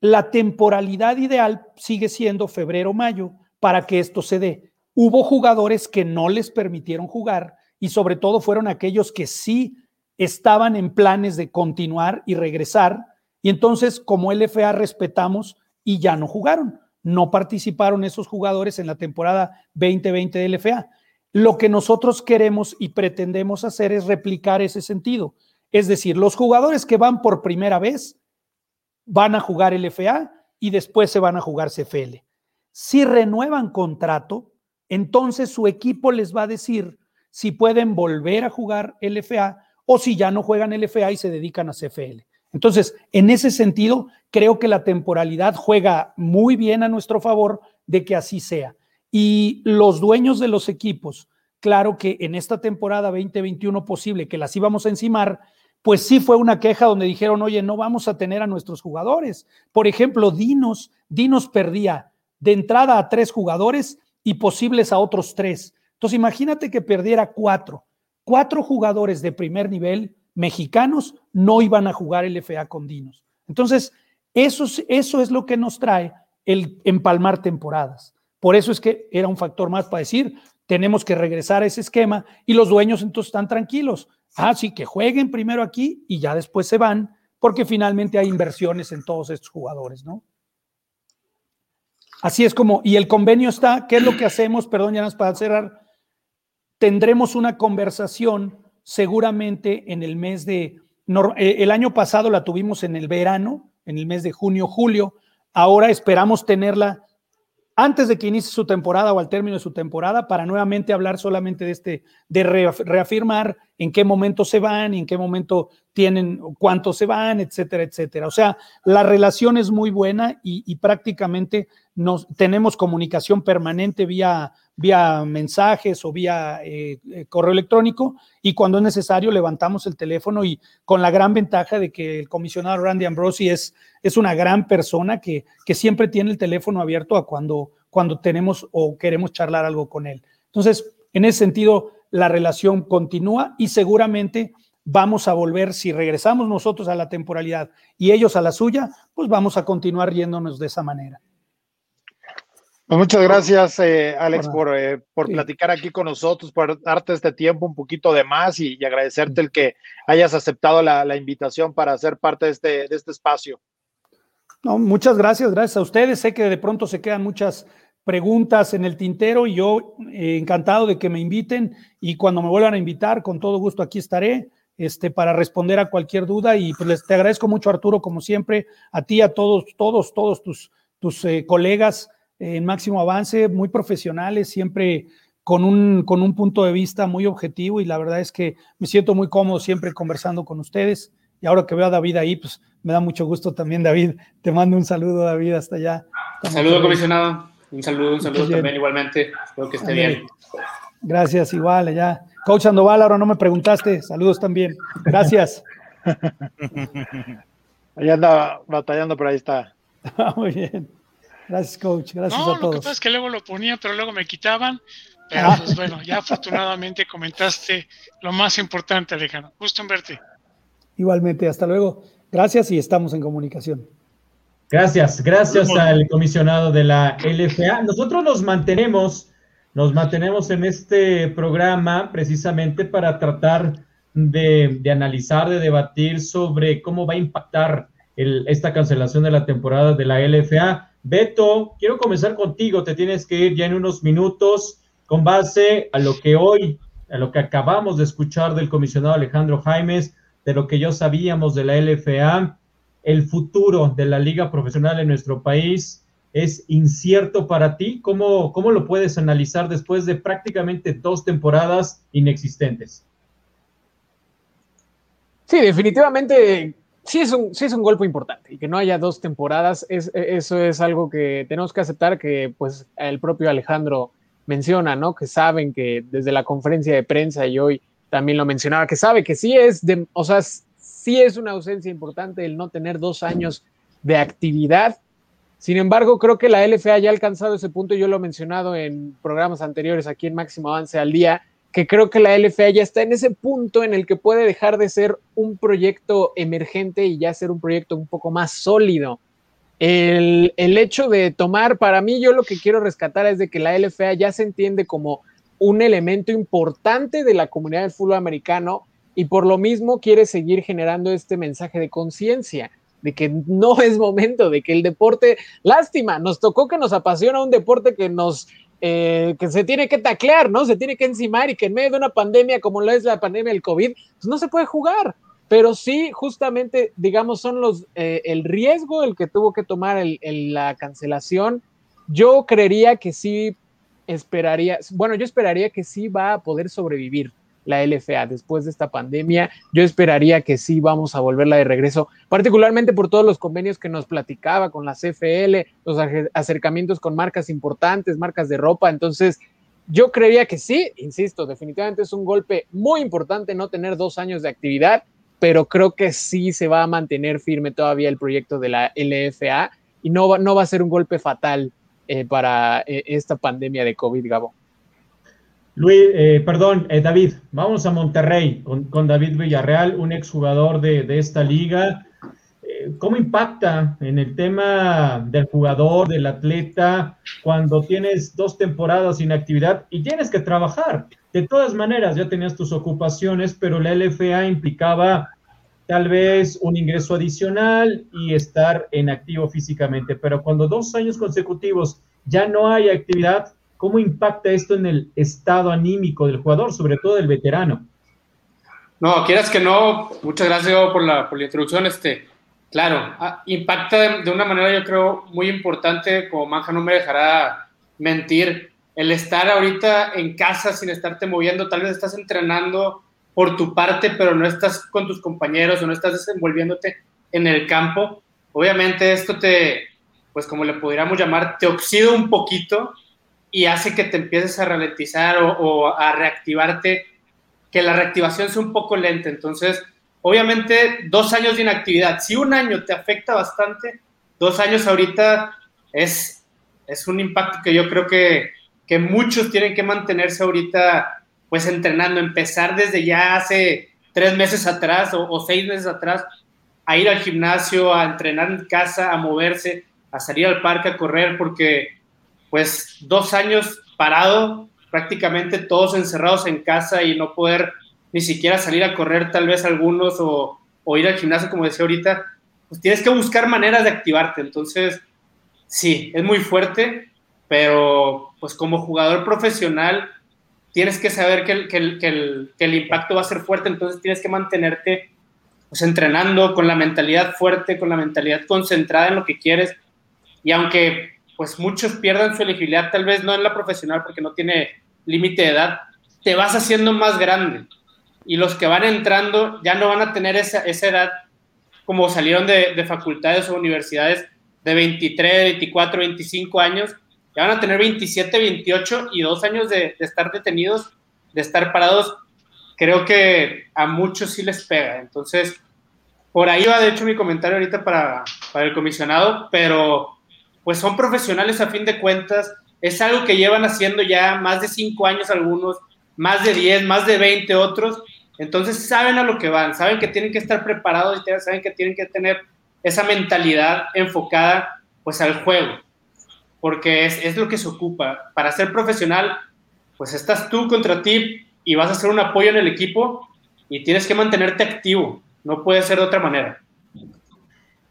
la temporalidad ideal sigue siendo febrero-mayo para que esto se dé. Hubo jugadores que no les permitieron jugar y sobre todo fueron aquellos que sí estaban en planes de continuar y regresar. Y entonces, como LFA, respetamos y ya no jugaron. No participaron esos jugadores en la temporada 2020 de LFA. Lo que nosotros queremos y pretendemos hacer es replicar ese sentido. Es decir, los jugadores que van por primera vez van a jugar LFA y después se van a jugar CFL. Si renuevan contrato, entonces su equipo les va a decir si pueden volver a jugar LFA o si ya no juegan LFA y se dedican a CFL. Entonces, en ese sentido, creo que la temporalidad juega muy bien a nuestro favor de que así sea. Y los dueños de los equipos, claro que en esta temporada 2021 posible que las íbamos a encimar, pues sí fue una queja donde dijeron, oye, no vamos a tener a nuestros jugadores. Por ejemplo, Dinos, Dinos perdía de entrada a tres jugadores y posibles a otros tres. Entonces, imagínate que perdiera cuatro cuatro jugadores de primer nivel mexicanos no iban a jugar el FA con Dinos. Entonces, eso, eso es lo que nos trae el empalmar temporadas. Por eso es que era un factor más para decir, tenemos que regresar a ese esquema y los dueños entonces están tranquilos. Ah, sí, que jueguen primero aquí y ya después se van, porque finalmente hay inversiones en todos estos jugadores, ¿no? Así es como, y el convenio está, ¿qué es lo que hacemos? Perdón, ya nos para cerrar tendremos una conversación seguramente en el mes de, eh, el año pasado la tuvimos en el verano, en el mes de junio, julio, ahora esperamos tenerla antes de que inicie su temporada o al término de su temporada para nuevamente hablar solamente de este, de reafirmar en qué momento se van, en qué momento tienen, cuánto se van, etcétera, etcétera. O sea, la relación es muy buena y, prácticamente nos, tenemos comunicación permanente vía vía mensajes o vía eh, eh, correo electrónico y cuando es necesario levantamos el teléfono y con la gran ventaja de que el comisionado Randy Ambrosi es, es una gran persona que, que siempre tiene el teléfono abierto a cuando, cuando tenemos o queremos charlar algo con él. Entonces, en ese sentido, la relación continúa y seguramente vamos a volver, si regresamos nosotros a la temporalidad y ellos a la suya, pues vamos a continuar riéndonos de esa manera. Pues muchas gracias, eh, Alex, por, eh, por platicar aquí con nosotros, por darte este tiempo un poquito de más y, agradecerte el que hayas aceptado la, invitación para ser parte de este, de este espacio. No, muchas gracias, gracias a ustedes. Sé que de pronto se quedan muchas preguntas en el tintero y yo eh, encantado de que me inviten y cuando me vuelvan a invitar, con todo gusto aquí estaré este, para responder a cualquier duda y pues les te agradezco mucho Arturo, como siempre, a ti, a todos, todos, todos tus, tus colegas en máximo avance, muy profesionales, siempre con un, con un punto de vista muy objetivo y la verdad es que me siento muy cómodo siempre conversando con ustedes. Y ahora que veo a David ahí, pues me da mucho gusto también, David. Te mando un saludo, David, hasta allá. saludo, comisionado. Un saludo, un saludo también igualmente. Espero que esté bien. Gracias, igual, allá. Coach Sandoval, ahora no me preguntaste. Saludos también. Gracias. *laughs* Allá anda batallando, pero ahí está. *laughs* muy bien. Gracias, coach. Gracias a todos. Lo que pasa es que luego lo ponía, pero luego me quitaban. Pero ah. pues bueno, ya afortunadamente comentaste lo más importante, Alejandro. Gusto en verte. Igualmente, hasta luego. Gracias y estamos en comunicación. Gracias, gracias al comisionado de la LFA. Nosotros nos mantenemos, nos mantenemos en este programa precisamente para tratar de, de analizar, de debatir sobre cómo va a impactar el, esta cancelación de la temporada de la LFA Beto, quiero comenzar contigo, te tienes que ir ya en unos minutos con base a lo que hoy, a lo que acabamos de escuchar del comisionado Alejandro Jaimes, de lo que ya sabíamos de la LFA, el futuro de la liga profesional en nuestro país es incierto para ti. ¿Cómo, cómo lo puedes analizar después de prácticamente dos temporadas inexistentes? Sí, definitivamente sí es, un, sí es un golpe importante y que no haya dos temporadas, es, eso es algo que tenemos que aceptar que pues el propio Alejandro menciona, ¿no? Que saben que desde la conferencia de prensa y hoy también lo mencionaba, que sabe que sí es, de, o sea, sí es una ausencia importante el no tener dos años de actividad Sin embargo, creo que la LFA ya ha alcanzado ese punto, yo lo he mencionado en programas anteriores aquí en Máximo Avance al Día, que creo que la LFA ya está en ese punto en el que puede dejar de ser un proyecto emergente y ya ser un proyecto un poco más sólido. El, el, hecho de tomar, para mí yo lo que quiero rescatar es de que la LFA ya se entiende como un elemento importante de la comunidad del fútbol americano y por lo mismo quiere seguir generando este mensaje de conciencia de que no es momento, de que el deporte, lástima, nos tocó que nos apasiona un deporte que nos, eh, que se tiene que taclear, ¿no? Se tiene que encimar y que en medio de una pandemia como lo es la pandemia del COVID, pues no se puede jugar. Pero sí, justamente, digamos, son los, eh, el riesgo el que tuvo que tomar el, la cancelación. Yo creería que sí esperaría, bueno, yo esperaría que sí va a poder sobrevivir la LFA después de esta pandemia. Yo esperaría que sí vamos a volverla de regreso, particularmente por todos los convenios que nos platicaba con la CFL, los acercamientos con marcas importantes, marcas de ropa. Entonces, yo creería que sí, insisto, definitivamente es un golpe muy importante no tener dos años de actividad, pero creo que sí se va a mantener firme todavía el proyecto de la LFA y no, no va a ser un golpe fatal eh, para eh, esta pandemia de COVID, Gabo. Luis, eh, perdón, eh, David, vamos a Monterrey con, David Villarreal, un exjugador de, de esta liga. Eh, ¿Cómo impacta en el tema del jugador, del atleta, cuando tienes dos temporadas sin actividad y tienes que trabajar? De todas maneras, ya tenías tus ocupaciones, pero la LFA implicaba tal vez un ingreso adicional y estar en activo físicamente. Pero cuando dos años consecutivos ya no hay actividad, ¿Cómo impacta esto en el estado anímico del jugador, sobre todo del veterano? No, quieras que no, muchas gracias por la, por la introducción. Este, claro, ah, impacta de, una manera yo creo muy importante, como Manja no me dejará mentir, el estar ahorita en casa sin estarte moviendo, tal vez estás entrenando por tu parte, pero no estás con tus compañeros o no estás desenvolviéndote en el campo. Obviamente esto te, pues como le pudiéramos llamar, te oxida un poquito y hace que te empieces a ralentizar o, a reactivarte, que la reactivación sea un poco lenta. Entonces, obviamente, dos años de inactividad, si un año te afecta bastante, dos años ahorita es, es un impacto que yo creo que, que muchos tienen que mantenerse ahorita, pues entrenando, empezar desde ya hace tres meses atrás o, o seis meses atrás a ir al gimnasio, a entrenar en casa, a moverse, a salir al parque a correr, porque pues dos años parado, prácticamente todos encerrados en casa y no poder ni siquiera salir a correr tal vez algunos o, ir al gimnasio, como decía ahorita, pues tienes que buscar maneras de activarte. Entonces, sí, es muy fuerte, pero pues como jugador profesional tienes que saber que el, que el, impacto va a ser fuerte, entonces tienes que mantenerte pues entrenando con la mentalidad fuerte, con la mentalidad concentrada en lo que quieres. Y aunque pues muchos pierdan su elegibilidad, tal vez no en la profesional porque no tiene límite de edad, te vas haciendo más grande. Y los que van entrando ya no van a tener esa, esa edad como salieron de, facultades o universidades de 23, 24, 25 años, ya van a tener 27, 28 y dos años de, estar detenidos, de estar parados. Creo que a muchos sí les pega. Entonces, por ahí va de hecho mi comentario ahorita para, para el comisionado, pero pues son profesionales a fin de cuentas, es algo que llevan haciendo ya más de cinco años algunos, más de diez, más de veinte otros, entonces saben a lo que van, saben que tienen que estar preparados y saben que tienen que tener esa mentalidad enfocada pues al juego, porque es, es lo que se ocupa. Para ser profesional, pues estás tú contra ti y vas a hacer un apoyo en el equipo y tienes que mantenerte activo, no puede ser de otra manera.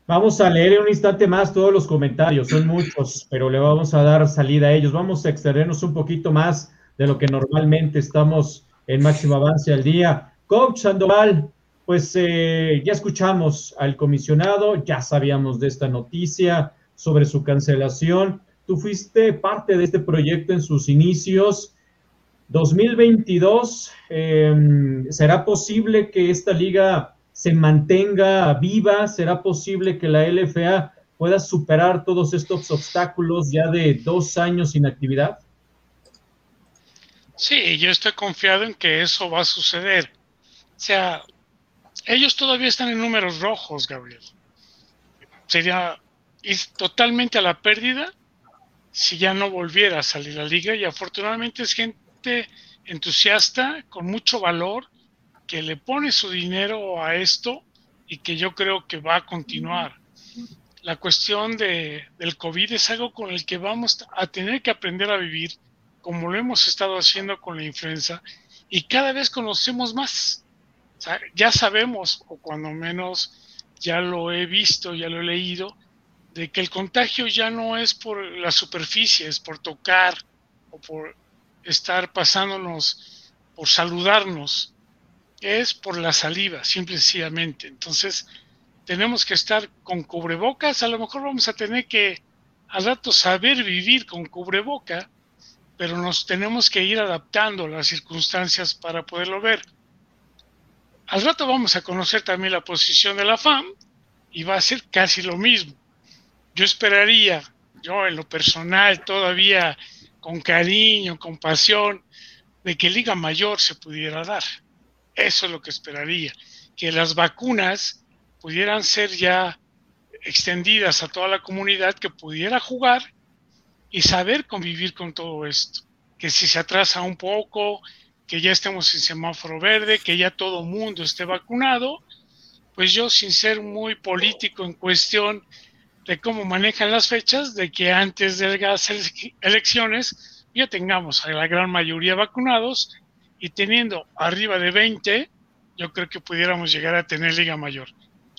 Vamos a leer en un instante más todos los comentarios, son muchos, pero le vamos a dar salida a ellos. Vamos a extendernos un poquito más de lo que normalmente estamos en máximo avance al día. Coach Sandoval, pues eh, ya escuchamos al comisionado, ya sabíamos de esta noticia sobre su cancelación. Tú fuiste parte de este proyecto en sus inicios. 2022, em, ¿será posible que esta liga se mantenga viva? ¿Será posible que la LFA pueda superar todos estos obstáculos ya de dos años sin actividad? Sí, yo estoy confiado en que eso va a suceder. O sea, ellos todavía están en números rojos, Gabriel. Sería ir totalmente a la pérdida si ya no volviera a salir la liga y afortunadamente es gente entusiasta, con mucho valor, que le pone su dinero a esto y que yo creo que va a continuar. La cuestión de, del COVID es algo con el que vamos a tener que aprender a vivir, como lo hemos estado haciendo con la influenza, y cada vez conocemos más. ya sabemos, o cuando menos ya lo he visto, ya lo he leído, de que el contagio ya no es por la superficie, es por tocar o por estar pasándonos, por saludarnos, es por la saliva, simple y sencillamente. Entonces, tenemos que estar con cubrebocas, a lo mejor vamos a tener que al rato saber vivir con cubreboca, pero nos tenemos que ir adaptando a las circunstancias para poderlo ver. Al rato vamos a conocer también la posición de la FAM y va a ser casi lo mismo. Yo esperaría, yo en lo personal todavía con cariño, con pasión, de que Liga Mayor se pudiera dar. Eso es lo que esperaría, que las vacunas pudieran ser ya extendidas a toda la comunidad que pudiera jugar y saber convivir con todo esto. Que si se atrasa un poco, que ya estemos en semáforo verde, que ya todo mundo esté vacunado, pues yo sin ser muy político en cuestión de cómo manejan las fechas, de que antes de las elecciones ya tengamos a la gran mayoría vacunados y teniendo arriba de 20, yo creo que pudiéramos llegar a tener Liga Mayor.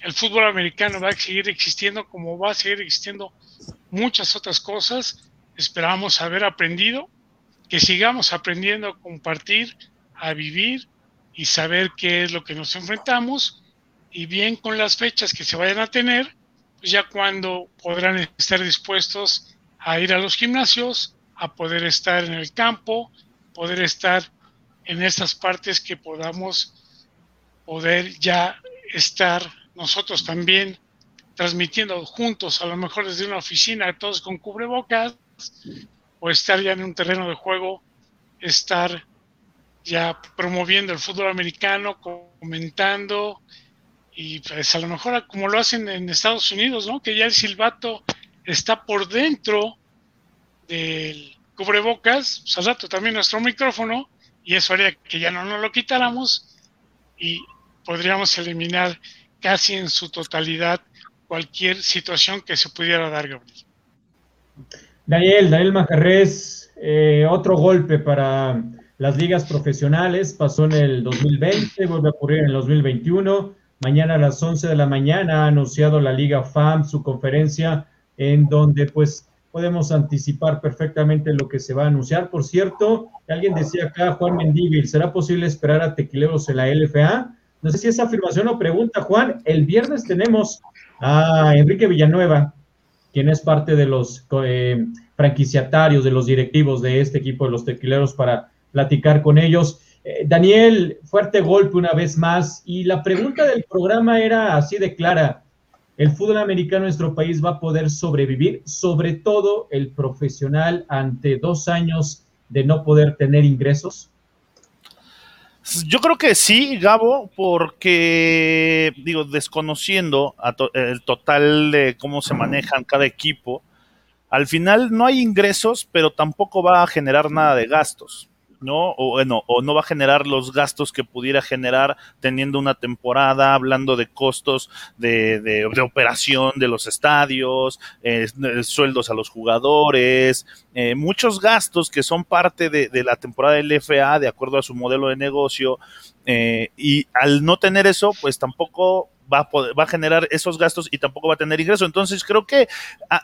El fútbol americano va a seguir existiendo como va a seguir existiendo muchas otras cosas. Esperamos haber aprendido que sigamos aprendiendo a compartir, a vivir y saber qué es lo que nos enfrentamos y bien con las fechas que se vayan a tener, pues ya cuando podrán estar dispuestos a ir a los gimnasios, a poder estar en el campo, poder estar en esas partes que podamos poder ya estar nosotros también transmitiendo juntos, a lo mejor desde una oficina, todos con cubrebocas, o estar ya en un terreno de juego, estar ya promoviendo el fútbol americano, comentando, y pues a lo mejor como lo hacen en Estados Unidos, ¿no? Que ya el silbato está por dentro del cubrebocas, pues al también nuestro micrófono, y eso haría que ya no nos lo quitáramos y podríamos eliminar casi en su totalidad cualquier situación que se pudiera dar, Gabriel. Daniel, Daniel Majarres, eh, otro golpe para las ligas profesionales, pasó en el 2020, vuelve a ocurrir en el 2021. Mañana a las 11 de la mañana ha anunciado la Liga FAM su conferencia en donde pues podemos anticipar perfectamente lo que se va a anunciar. Por cierto, alguien decía acá, Juan Mendívil, ¿será posible esperar a tequileros en la LFA? No sé si es afirmación o pregunta, Juan. El viernes tenemos a Enrique Villanueva, quien es parte de los eh, franquiciatarios, de los directivos de este equipo de los tequileros, para platicar con ellos. Eh, Daniel, fuerte golpe una vez más. Y la pregunta del programa era así de clara. ¿El fútbol americano en nuestro país va a poder sobrevivir? Sobre todo el profesional ante dos años de no poder tener ingresos. Yo creo que sí, Gabo, porque, digo, desconociendo el total de cómo se manejan cada equipo, al final no hay ingresos, pero tampoco va a generar nada de gastos. ¿No? O bueno, o no va a generar los gastos que pudiera generar teniendo una temporada, hablando de costos de, de, operación de los estadios, eh, sueldos a los jugadores, eh, muchos gastos que son parte de, de, la temporada del FA de acuerdo a su modelo de negocio, eh, y al no tener eso, pues tampoco va a, va a generar esos gastos y tampoco va a tener ingreso. Entonces creo que ah,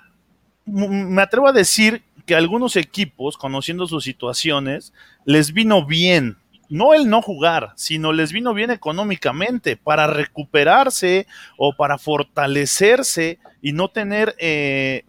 me atrevo a decir que algunos equipos, conociendo sus situaciones, les vino bien, no el no jugar, sino les vino bien económicamente para recuperarse o para fortalecerse y no tener eh,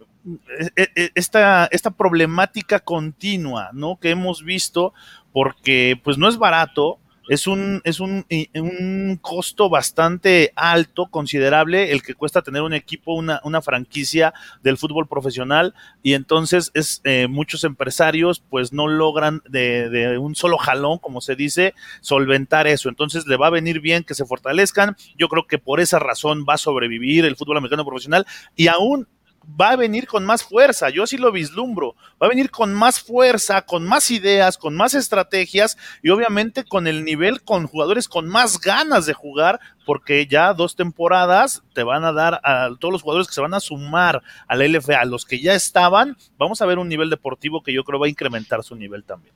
e, e, esta, esta problemática continua, ¿no? Que hemos visto porque pues no es barato, es un, es un, un, costo bastante alto, considerable, el que cuesta tener un equipo, una, una franquicia del fútbol profesional, y entonces es eh, muchos empresarios pues no logran de, de, un solo jalón, como se dice, solventar eso. Entonces le va a venir bien que se fortalezcan. Yo creo que por esa razón va a sobrevivir el fútbol americano profesional y aún va a venir con más fuerza, yo así lo vislumbro, va a venir con más fuerza, con más ideas, con más estrategias y obviamente con el nivel, con jugadores con más ganas de jugar, porque ya dos temporadas te van a dar a todos los jugadores que se van a sumar a la LFA, a los que ya estaban, vamos a ver un nivel deportivo que yo creo va a incrementar su nivel también.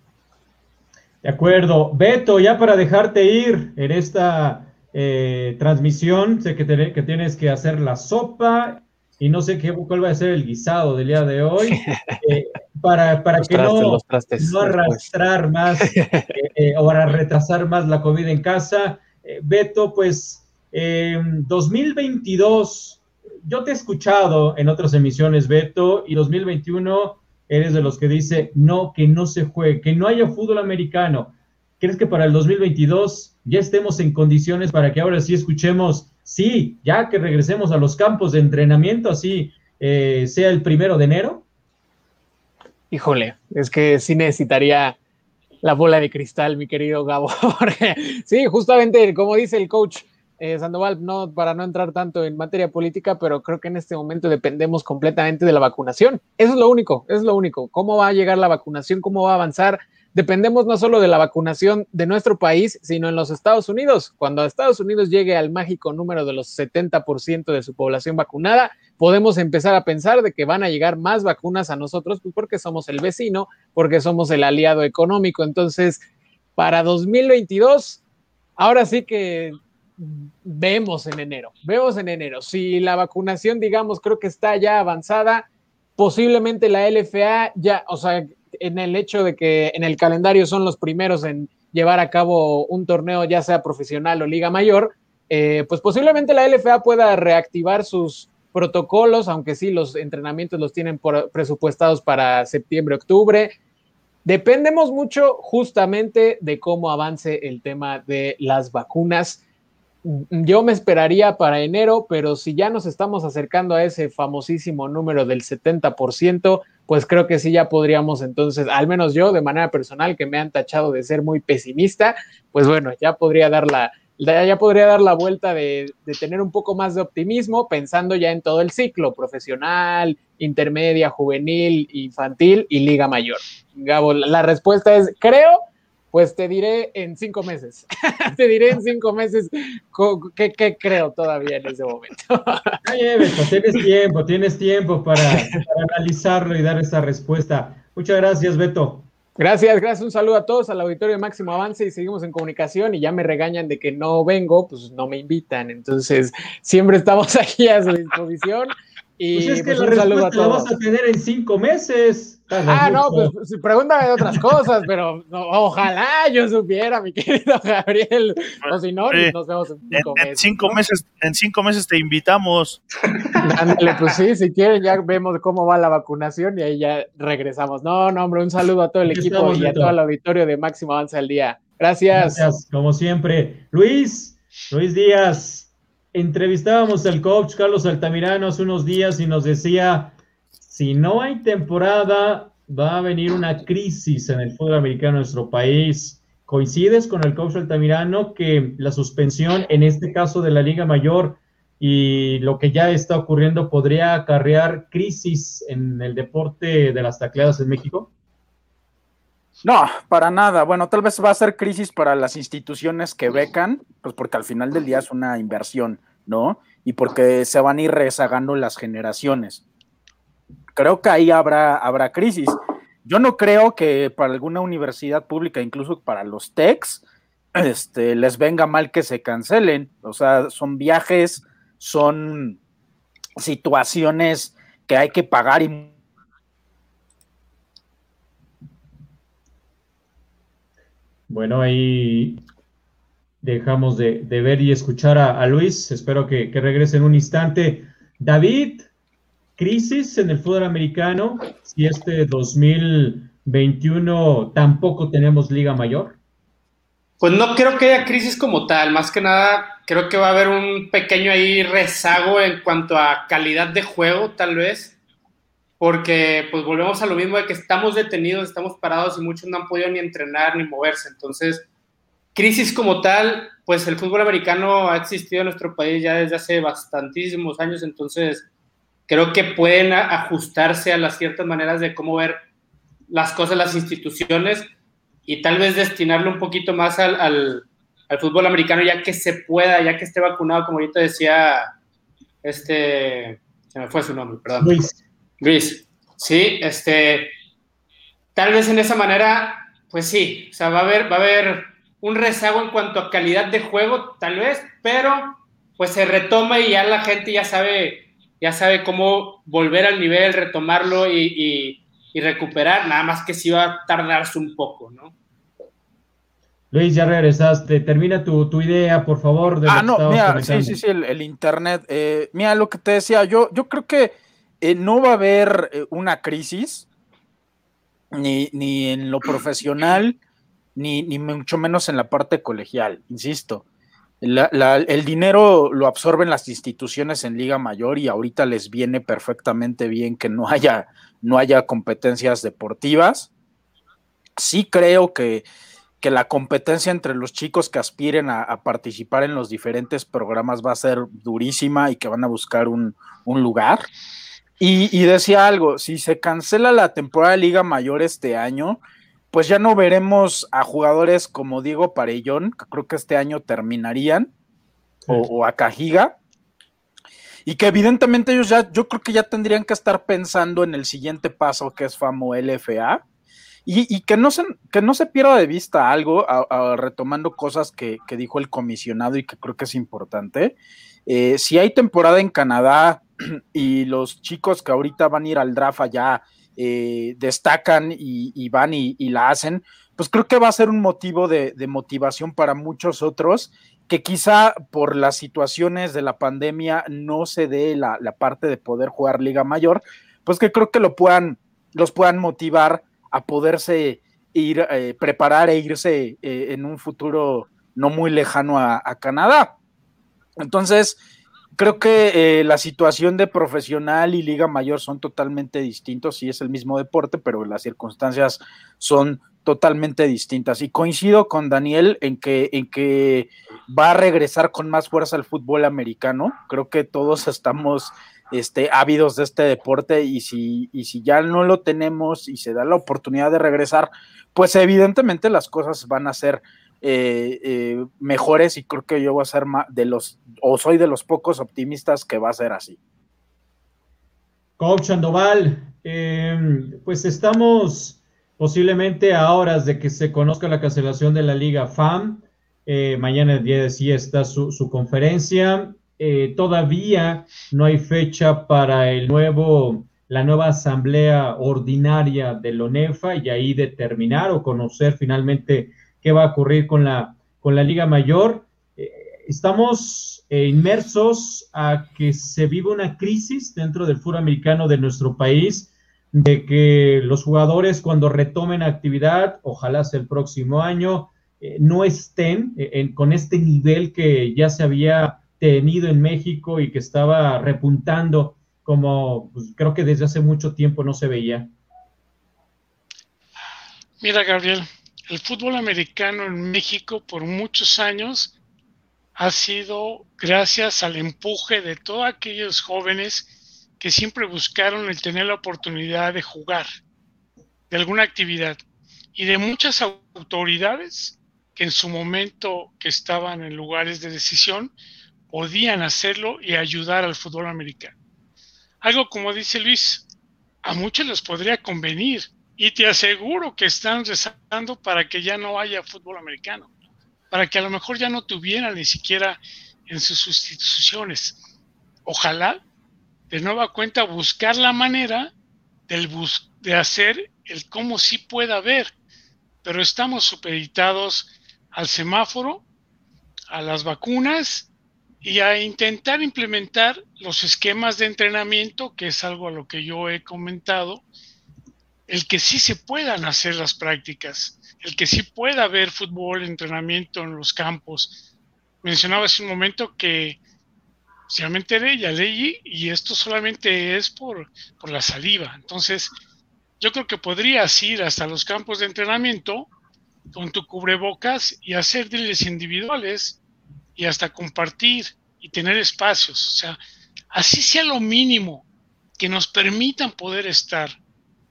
De acuerdo. Beto, ya para dejarte ir en esta eh, transmisión, sé que, que tienes que hacer la sopa y no sé qué, cuál va a ser el guisado del día de hoy, *laughs* eh, para, para que no, no, arrastrar más *laughs* eh, eh, o para retrasar más la comida en casa. Beto, pues 2022, yo te he escuchado en otras emisiones, Beto, y 2021 eres de los que dice, no, que no se juegue, que no haya fútbol americano. ¿Crees que para el 2022 ya estemos en condiciones para que ahora sí escuchemos sí, ya que regresemos a los campos de entrenamiento, así eh, sea el primero de enero? Híjole, es que sí necesitaría la bola de cristal, mi querido Gabo. *laughs* sí, justamente como dice el coach eh, Sandoval, no, para no entrar tanto en materia política, pero creo que en este momento dependemos completamente de la vacunación. Eso es lo único, es lo único. ¿Cómo va a llegar la vacunación? ¿Cómo va a avanzar? Dependemos no solo de la vacunación de nuestro país, sino en los Estados Unidos. Cuando Estados Unidos llegue al mágico número de los 70% de su población vacunada, podemos empezar a pensar de que van a llegar más vacunas a nosotros pues porque somos el vecino, porque somos el aliado económico. Entonces, para 2022, ahora sí que vemos en enero, vemos en enero. Si la vacunación, digamos, creo que está ya avanzada, posiblemente la LFA ya, o sea, en el hecho de que en el calendario son los primeros en llevar a cabo un torneo, ya sea profesional o liga mayor, eh, pues posiblemente la LFA pueda reactivar sus protocolos, aunque sí los entrenamientos los tienen presupuestados para septiembre, octubre. Dependemos mucho justamente de cómo avance el tema de las vacunas. Yo me esperaría para enero, pero si ya nos estamos acercando a ese famosísimo número del 70%, pues creo que sí ya podríamos entonces, al menos yo de manera personal, que me han tachado de ser muy pesimista, pues bueno, ya podría dar la, ya podría dar la vuelta de, tener un poco más de optimismo pensando ya en todo el ciclo profesional, intermedia, juvenil, infantil y liga mayor. Gabo, la respuesta es creo pues te diré en cinco meses. *laughs* te diré en cinco meses qué, creo todavía en ese momento. *laughs* Oye, Beto, tienes tiempo, tienes tiempo para, analizarlo y dar esa respuesta. Muchas gracias, Beto. Gracias, gracias. Un saludo a todos al auditorio de Máximo Avance y seguimos en comunicación y ya me regañan de que no vengo, pues no me invitan. Entonces, siempre estamos *laughs* aquí a su disposición. Y pues es que pues, la respuesta la vas a tener en cinco meses. Ah, no, pues pregúntame de otras cosas, pero ojalá yo supiera, mi querido *laughs* Gabriel. O si no, nos vemos en cinco en, meses. cinco meses. En cinco meses te invitamos. Ándale, pues sí, si quieren, ya vemos cómo va la vacunación y ahí ya regresamos. No, no, hombre, un saludo a todo el equipo y a todo el auditorio de Máximo Avance al Día. Gracias. Gracias, como siempre. Luis, Luis Díaz entrevistábamos al coach Carlos Altamirano hace unos días y nos decía, si no hay temporada, va a venir una crisis en el fútbol americano en nuestro país. ¿Coincides con el coach Altamirano que la suspensión, en este caso de la Liga Mayor, y lo que ya está ocurriendo podría acarrear crisis en el deporte de las tacleadas en México? No, para nada. Bueno, tal vez va a ser crisis para las instituciones que becan, pues porque al final del día es una inversión, ¿no? Y porque se van a ir rezagando las generaciones. Creo que ahí habrá, habrá crisis. Yo no creo que para alguna universidad pública, incluso para los techs, este, les venga mal que se cancelen. O sea, son viajes, son situaciones que hay que pagar y Bueno, ahí dejamos de, ver y escuchar a, Luis. Espero que, regrese en un instante. David, crisis en el fútbol americano. Si este 2021 tampoco tenemos Liga Mayor. Pues no creo que haya crisis como tal. Más que nada, creo que va a haber un pequeño ahí rezago en cuanto a calidad de juego, tal vez porque pues volvemos a lo mismo de que estamos detenidos, estamos parados y muchos no han podido ni entrenar ni moverse. Entonces, crisis como tal, pues el fútbol americano ha existido en nuestro país ya desde hace bastantísimos años, entonces creo que pueden ajustarse a las ciertas maneras de cómo ver las cosas, las instituciones y tal vez destinarlo un poquito más al, al, fútbol americano ya que se pueda, ya que esté vacunado, como ahorita decía, este, se me fue su nombre, perdón. Luis. Luis, sí, este, tal vez en esa manera, pues sí, o sea, va a haber, va a haber un rezago en cuanto a calidad de juego, tal vez, pero pues se retoma y ya la gente ya sabe, ya sabe cómo volver al nivel, retomarlo y, y, recuperar, nada más que si va a tardarse un poco, ¿no? Luis, ya regresaste. Termina tu, tu idea, por favor. ah, no, mira, sí, sí, sí, el, Internet. Eh, mira, lo que te decía, yo, yo creo que eh, no va a haber eh, una crisis, ni, ni en lo profesional, ni, ni, mucho menos en la parte colegial, insisto. el dinero lo absorben las instituciones en Liga Mayor y ahorita les viene perfectamente bien que no haya, no haya competencias deportivas. Sí creo que, que la competencia entre los chicos que aspiren a, participar en los diferentes programas va a ser durísima y que van a buscar un, lugar. Y, y, decía algo, si se cancela la temporada de Liga Mayor este año, pues ya no veremos a jugadores como Diego Parellón, que creo que este año terminarían, o, a Cajiga, y que evidentemente ellos ya, yo creo que ya tendrían que estar pensando en el siguiente paso que es FAMO LFA, y, que, no se, que no se pierda de vista algo, retomando cosas que, dijo el comisionado y que creo que es importante. Eh, si hay temporada en Canadá *clears throat* y los chicos que ahorita van a ir al draft allá eh, destacan y, van y, la hacen, pues creo que va a ser un motivo de, motivación para muchos otros que quizá por las situaciones de la pandemia no se dé la, parte de poder jugar Liga Mayor, pues que creo que lo puedan, los puedan motivar a poderse ir, eh, preparar e irse eh, en un futuro no muy lejano a Canadá. Entonces, creo que eh, la situación de profesional y liga mayor son totalmente distintos, sí es el mismo deporte, pero las circunstancias son totalmente distintas. Y coincido con Daniel en que, en que va a regresar con más fuerza al fútbol americano. Creo que todos *laughs* estamos este, ávidos de este deporte y si, y si ya no lo tenemos y se da la oportunidad de regresar, pues evidentemente las cosas van a ser eh, eh, mejores y creo que yo voy a ser de los, o soy de los pocos optimistas que va a ser así. Coach Andoval, em, pues estamos posiblemente a horas de que se conozca la cancelación de la Liga FAM. Eh, mañana el día de sí está su, su conferencia. todavía no hay fecha para el nuevo, la nueva asamblea ordinaria de la ONEFA y ahí determinar o conocer finalmente qué va a ocurrir con la, con la Liga Mayor. Eh, estamos eh, inmersos a que se vive una crisis dentro del fútbol americano de nuestro país, de que los jugadores cuando retomen actividad, ojalá sea el próximo año, eh, no estén con este nivel que ya se había tenido en México y que estaba repuntando como pues, creo que desde hace mucho tiempo no se veía. Mira, Gabriel, el fútbol americano en México por muchos años ha sido gracias al empuje de todos aquellos jóvenes que siempre buscaron el tener la oportunidad de jugar de alguna actividad y de muchas autoridades que en su momento que estaban en lugares de decisión podían hacerlo y ayudar al fútbol americano. Algo como dice Luis, a muchos les podría convenir y te aseguro que están rezando para que ya no haya fútbol americano, para que a lo mejor ya no tuvieran ni siquiera en sus sustituciones. Ojalá, de nueva cuenta, buscar la manera del de hacer el cómo sí pueda haber, pero estamos supeditados al semáforo, a las vacunas y a intentar implementar los esquemas de entrenamiento, que es algo a lo que yo he comentado, el que sí se puedan hacer las prácticas, el que sí pueda haber fútbol, entrenamiento en los campos. Mencionaba hace un momento que ya me enteré, ya leí, y esto solamente es por, por la saliva. Entonces, yo creo que podrías ir hasta los campos de entrenamiento con tu cubrebocas y hacer drills individuales y hasta compartir y tener espacios. O sea, así sea lo mínimo que nos permitan poder estar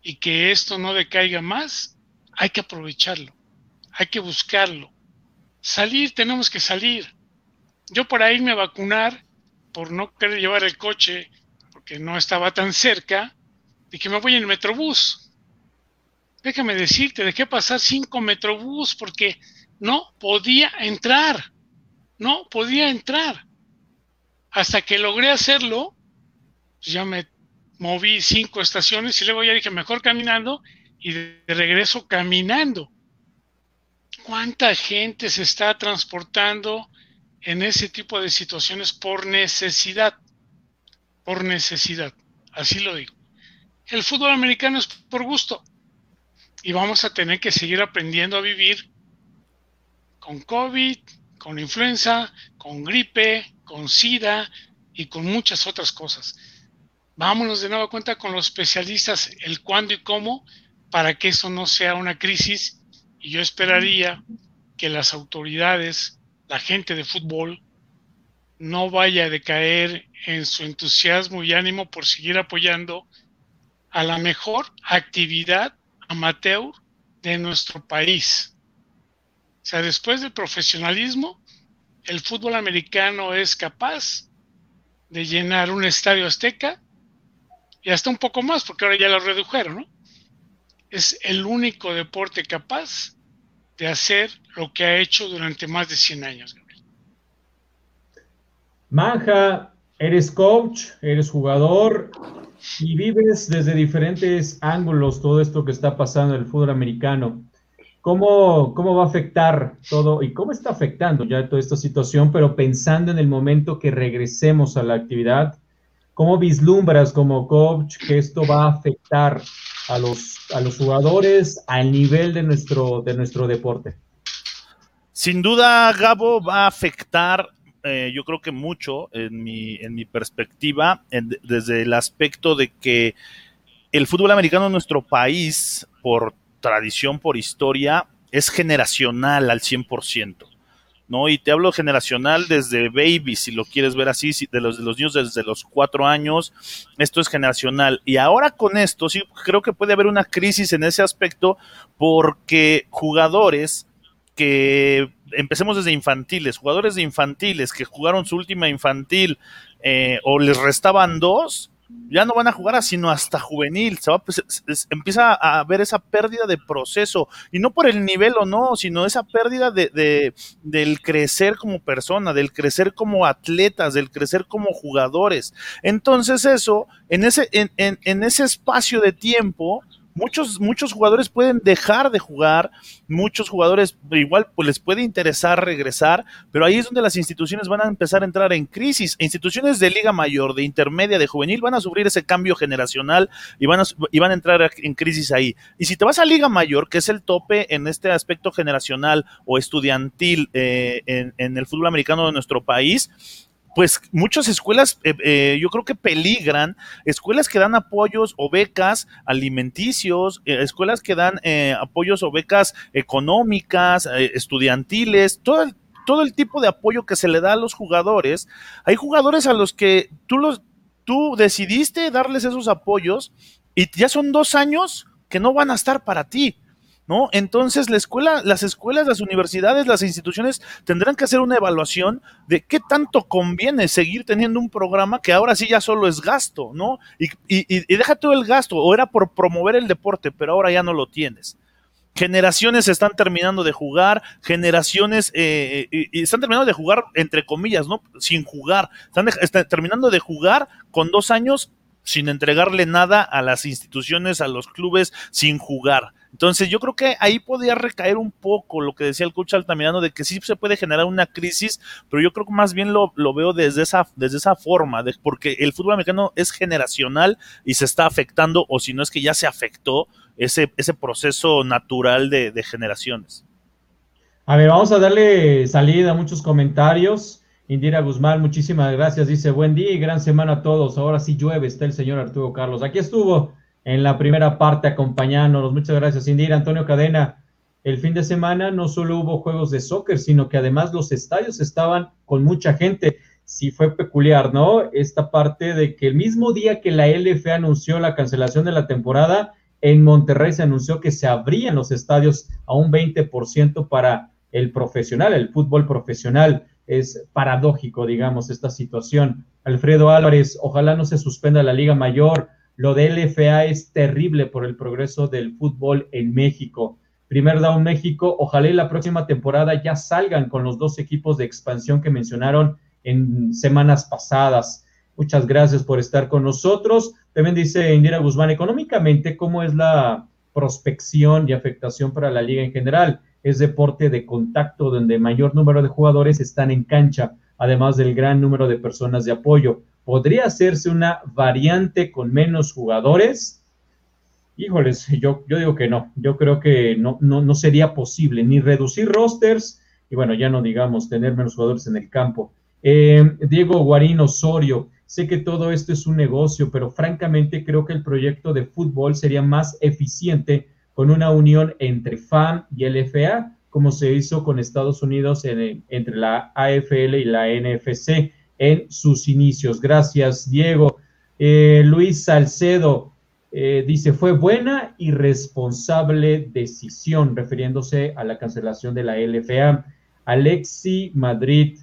y que esto no decaiga más, hay que aprovecharlo, hay que buscarlo. Salir, tenemos que salir. Yo para irme a vacunar, por no querer llevar el coche, porque no estaba tan cerca, dije, me voy en el Metrobús. Déjame decirte, dejé pasar cinco Metrobús porque no podía entrar. No podía entrar. Hasta que logré hacerlo, pues ya me moví cinco estaciones y luego ya dije, mejor caminando y de regreso caminando. ¿Cuánta gente se está transportando en ese tipo de situaciones por necesidad? Por necesidad, así lo digo. El fútbol americano es por gusto y vamos a tener que seguir aprendiendo a vivir con COVID, con influenza, con gripe, con SIDA y con muchas otras cosas. Vámonos de nueva cuenta con los especialistas el cuándo y cómo para que eso no sea una crisis y yo esperaría que las autoridades, la gente de fútbol, no vaya a decaer en su entusiasmo y ánimo por seguir apoyando a la mejor actividad amateur de nuestro país. O sea, después del profesionalismo, el fútbol americano es capaz de llenar un estadio azteca y hasta un poco más, porque ahora ya lo redujeron, ¿no? Es el único deporte capaz de hacer lo que ha hecho durante más de 100 años. Manja, eres coach, eres jugador y vives desde diferentes ángulos todo esto que está pasando en el fútbol americano. ¿Cómo, ¿Cómo va a afectar todo y cómo está afectando ya toda esta situación, pero pensando en el momento que regresemos a la actividad? ¿Cómo vislumbras como coach que esto va a afectar a los, a los jugadores al nivel de nuestro, de nuestro deporte? Sin duda, Gabo, va a afectar, eh, yo creo que mucho en mi, en mi perspectiva, desde el aspecto de que el fútbol americano en nuestro país, por tradición, por historia, es generacional al 100%. ¿No? Y te hablo generacional desde baby, si lo quieres ver así, de los, de los niños desde los cuatro años, esto es generacional. Y ahora con esto, sí, creo que puede haber una crisis en ese aspecto, porque jugadores que empecemos desde infantiles, jugadores de infantiles que jugaron su última infantil eh, o les restaban dos, ya no van a jugar sino hasta juvenil. Se empieza a haber esa pérdida de proceso. Y no por el nivel o no, sino esa pérdida de, del crecer como persona, del crecer como atletas, del crecer como jugadores. Entonces eso, en ese, en, en ese espacio de tiempo, muchos, muchos jugadores pueden dejar de jugar, muchos jugadores igual pues les puede interesar regresar, pero ahí es donde las instituciones van a empezar a entrar en crisis. Instituciones de liga mayor, de intermedia, de juvenil van a sufrir ese cambio generacional y van a, y van a entrar en crisis ahí. Y si te vas a liga mayor, que es el tope en este aspecto generacional o estudiantil eh, en, en el fútbol americano de nuestro país, pues muchas escuelas eh, eh, yo creo que peligran, escuelas que dan apoyos o becas alimenticios, eh, escuelas que dan apoyos o becas económicas, estudiantiles, todo el, todo el tipo de apoyo que se le da a los jugadores. Hay jugadores a los que tú, los, tú decidiste darles esos apoyos y ya son dos años que no van a estar para ti. ¿No? Entonces la escuela, las escuelas, las universidades, las instituciones tendrán que hacer una evaluación de qué tanto conviene seguir teniendo un programa que ahora sí ya solo es gasto, ¿no? Y, y, deja todo el gasto, o era por promover el deporte, pero ahora ya no lo tienes. Generaciones están terminando de jugar, generaciones eh, y están terminando de jugar, entre comillas, ¿no? Sin jugar. están terminando de jugar con dos años sin entregarle nada a las instituciones, a los clubes, sin jugar. Entonces yo creo que ahí podría recaer un poco lo que decía el coach Altamirano de que sí se puede generar una crisis, pero yo creo que más bien lo, veo desde esa, desde esa forma, de, porque el fútbol americano es generacional y se está afectando, o si no es que ya se afectó ese, ese proceso natural de generaciones. A ver, vamos a darle salida a muchos comentarios. Indira Guzmán, muchísimas gracias. Dice, buen día y gran semana a todos. Ahora sí llueve, está el señor Arturo Carlos. Aquí estuvo en la primera parte acompañándonos. Muchas gracias, Indira. Antonio Cadena, el fin de semana no solo hubo juegos de soccer, sino que además los estadios estaban con mucha gente. sí fue peculiar, ¿no? Esta parte de que el mismo día que la LFA anunció la cancelación de la temporada, en Monterrey se anunció que se abrían los estadios a un 20% para el profesional, el fútbol profesional. Es paradójico, digamos, esta situación. Alfredo Álvarez, ojalá no se suspenda la Liga Mayor. Lo de LFA es terrible por el progreso del fútbol en México. Primer Down México, ojalá y la próxima temporada ya salgan con los dos equipos de expansión que mencionaron en semanas pasadas. Muchas gracias por estar con nosotros. También dice Indira Guzmán, económicamente, ¿cómo es la prospección y afectación para la liga en general? Es deporte de contacto donde mayor número de jugadores están en cancha, además del gran número de personas de apoyo. ¿Podría hacerse una variante con menos jugadores? Híjoles, yo, yo digo que no. Yo creo que no, no, no sería posible ni reducir rosters y bueno, ya no digamos tener menos jugadores en el campo. Eh, Diego Guarín Osorio, sé que todo esto es un negocio, pero francamente creo que el proyecto de fútbol sería más eficiente con una unión entre FAM y LFA, como se hizo con Estados Unidos entre la AFL y la NFC en sus inicios. Gracias, Diego. Eh, Luis Salcedo, eh, dice, fue buena y responsable decisión, refiriéndose a la cancelación de la LFA. Alexi Madrid,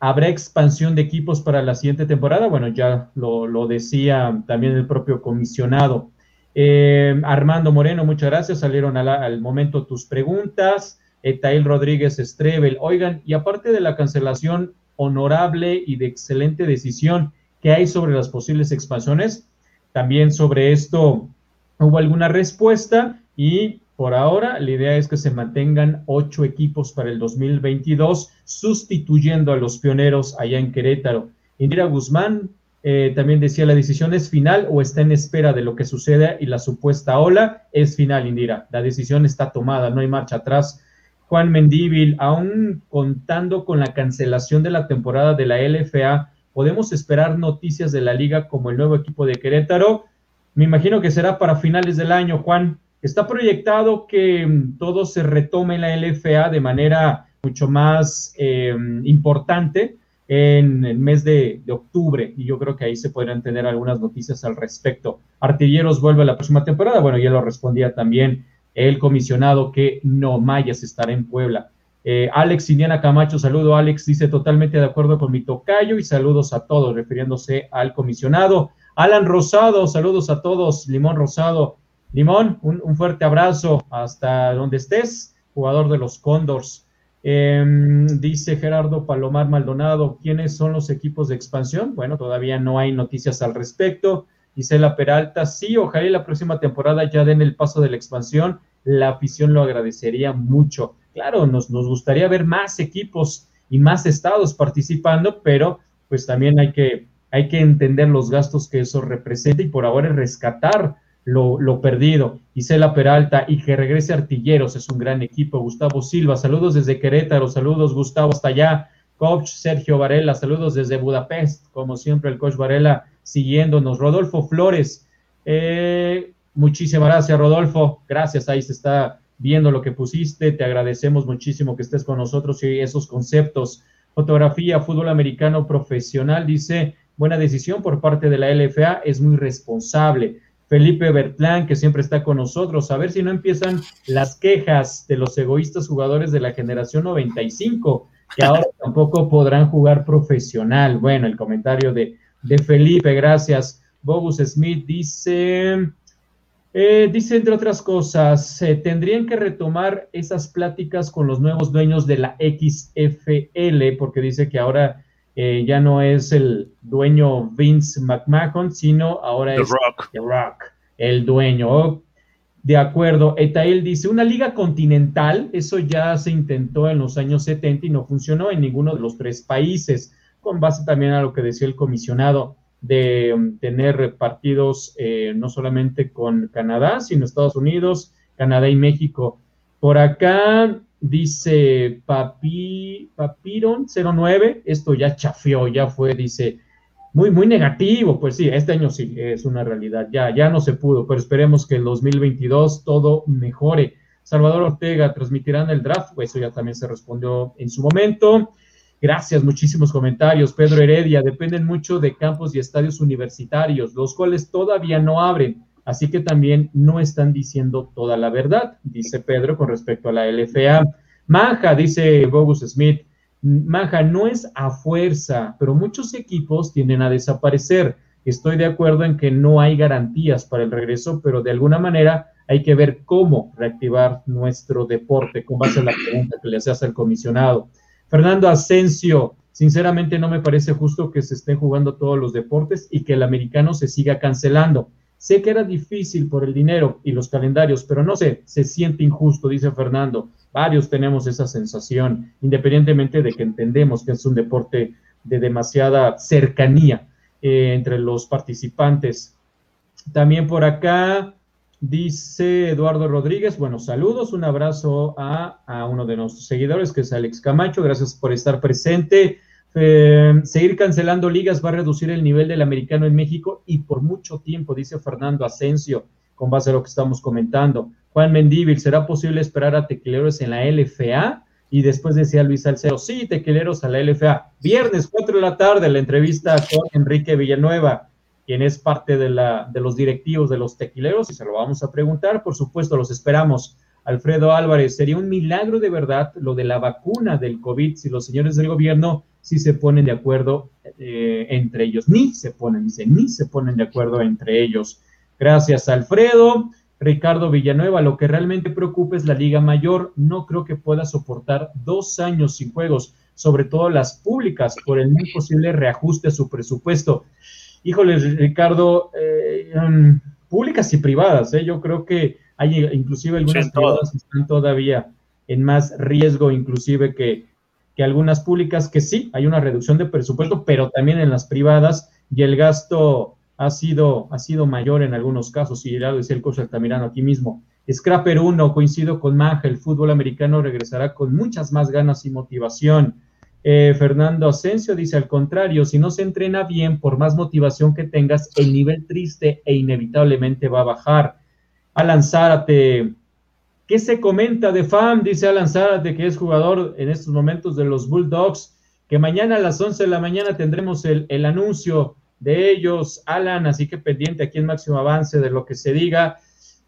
¿habrá expansión de equipos para la siguiente temporada? Bueno, ya lo, decía también el propio comisionado. Eh, Armando Moreno, muchas gracias. Salieron al momento tus preguntas. Etail Rodríguez Estrebel. Oigan, y aparte de la cancelación honorable y de excelente decisión que hay sobre las posibles expansiones, también sobre esto hubo alguna respuesta y por ahora la idea es que se mantengan ocho equipos para el 2022, sustituyendo a los pioneros allá en Querétaro. Indira Guzmán eh, también decía, la decisión es final o está en espera de lo que suceda y la supuesta ola es final, Indira. La decisión está tomada, no hay marcha atrás. Juan Mendíbil, aún contando con la cancelación de la temporada de la LFA, podemos esperar noticias de la liga como el nuevo equipo de Querétaro. Me imagino que será para finales del año, Juan. Está proyectado que mm, todo se retome en la LFA de manera mucho más eh, importante en el mes de, de, octubre y yo creo que ahí se podrían tener algunas noticias al respecto. Artilleros vuelve la próxima temporada. Bueno, ya lo respondía también el comisionado que no Mayas estará en Puebla. Eh, Alex Indiana Camacho, saludo Alex, dice totalmente de acuerdo con mi tocayo y saludos a todos, refiriéndose al comisionado. Alan Rosado, saludos a todos, Limón Rosado. Limón, un, fuerte abrazo hasta donde estés, jugador de los Condors. Em, dice Gerardo Palomar Maldonado, ¿quiénes son los equipos de expansión? Bueno, todavía no hay noticias al respecto. Isela Peralta, sí, ojalá la próxima temporada ya den el paso de la expansión. La afición lo agradecería mucho claro, nos, gustaría ver más equipos y más estados participando, pero pues también hay que, hay que entender los gastos que eso representa y por ahora rescatar lo, lo perdido. Isela Peralta y que regrese Artilleros, es un gran equipo. Gustavo Silva, saludos desde Querétaro, saludos Gustavo hasta allá. Coach Sergio Varela, saludos desde Budapest, como siempre el coach Varela siguiéndonos. Rodolfo Flores, eh, muchísimas gracias Rodolfo, gracias, ahí se está viendo lo que pusiste. Te agradecemos muchísimo que estés con nosotros y esos conceptos. Fotografía, fútbol americano profesional, dice, buena decisión por parte de la LFA, es muy responsable. Felipe Bertlán, que siempre está con nosotros, a ver si no empiezan las quejas de los egoístas jugadores de la generación 95, que ahora tampoco podrán jugar profesional. Bueno, el comentario de, de Felipe, gracias. Bobus Smith dice, eh, dice, entre otras cosas, tendrían que retomar esas pláticas con los nuevos dueños de la XFL, porque dice que ahora eh, ya no es el dueño Vince McMahon, sino ahora es Rock. The Rock, el dueño. de acuerdo, Etail dice, una liga continental, eso ya se intentó en los años 70 y no funcionó en ninguno de los tres países, con base también a lo que decía el comisionado de um, tener partidos eh, no solamente con Canadá, sino Estados Unidos, Canadá y México. Por acá dice Papi, Papiron 09, esto ya chafeó, ya fue, dice, muy, muy negativo. Pues sí, este año sí, es una realidad, ya, ya no se pudo, pero esperemos que el 2022 todo mejore. Salvador Ortega, ¿transmitirán el draft? Pues eso ya también se respondió en su momento. Gracias, muchísimos comentarios. Pedro Heredia, dependen mucho de campos y estadios universitarios, los cuales todavía no abren, así que también no están diciendo toda la verdad, dice Pedro con respecto a la LFA. Manja, dice Bogus Smith, Manja, no es a fuerza, pero muchos equipos tienden a desaparecer. Estoy de acuerdo en que no hay garantías para el regreso, pero de alguna manera hay que ver cómo reactivar nuestro deporte, con base a la pregunta que le hace el comisionado. Fernando Asensio, sinceramente no me parece justo que se estén jugando todos los deportes y que el americano se siga cancelando. Sé que era difícil por el dinero y los calendarios, pero no sé, se siente injusto, dice Fernando. Varios tenemos esa sensación, independientemente de que entendemos que es un deporte de demasiada cercanía eh, entre los participantes. También por acá, Dice Eduardo Rodríguez, bueno, saludos, un abrazo a, uno de nuestros seguidores, que es Alex Camacho, gracias por estar presente. Eh, seguir cancelando ligas va a reducir el nivel del americano en México y por mucho tiempo, dice Fernando Asensio, con base a lo que estamos comentando. Juan Mendívil, ¿será posible esperar a tequileros en la LFA? Y después decía Luis Salcedo, sí, tequileros a la LFA. Viernes, 4 de la tarde, la entrevista con Enrique Villanueva quien es parte de, la, de los directivos de los tequileros, y se lo vamos a preguntar, por supuesto, los esperamos. Alfredo Álvarez, sería un milagro de verdad lo de la vacuna del COVID si los señores del gobierno sí se ponen de acuerdo eh, entre ellos. Ni se ponen, dice, ni se ponen de acuerdo entre ellos. Gracias, Alfredo. Ricardo Villanueva, lo que realmente preocupa es la Liga Mayor. No creo que pueda soportar dos años sin juegos, sobre todo las públicas, por el muy posible reajuste a su presupuesto híjole, Ricardo, eh, um, públicas y privadas, ¿eh? yo creo que hay inclusive algunas privadas que están todavía en más riesgo, inclusive que, que algunas públicas, que sí, hay una reducción de presupuesto, pero también en las privadas, y el gasto ha sido, ha sido mayor en algunos casos, y ya lo decía el coach Altamirano aquí mismo. Scrapper 1, coincido con Maja, el fútbol americano regresará con muchas más ganas y motivación. Eh, Fernando Asensio dice al contrario, si no se entrena bien, por más motivación que tengas, el nivel triste e inevitablemente va a bajar. Alan Zárate, ¿qué se comenta de FAM? Dice Alan Zárate, que es jugador en estos momentos de los Bulldogs, que mañana a las 11 de la mañana tendremos el, el anuncio de ellos, Alan, así que pendiente aquí en Máximo Avance de lo que se diga.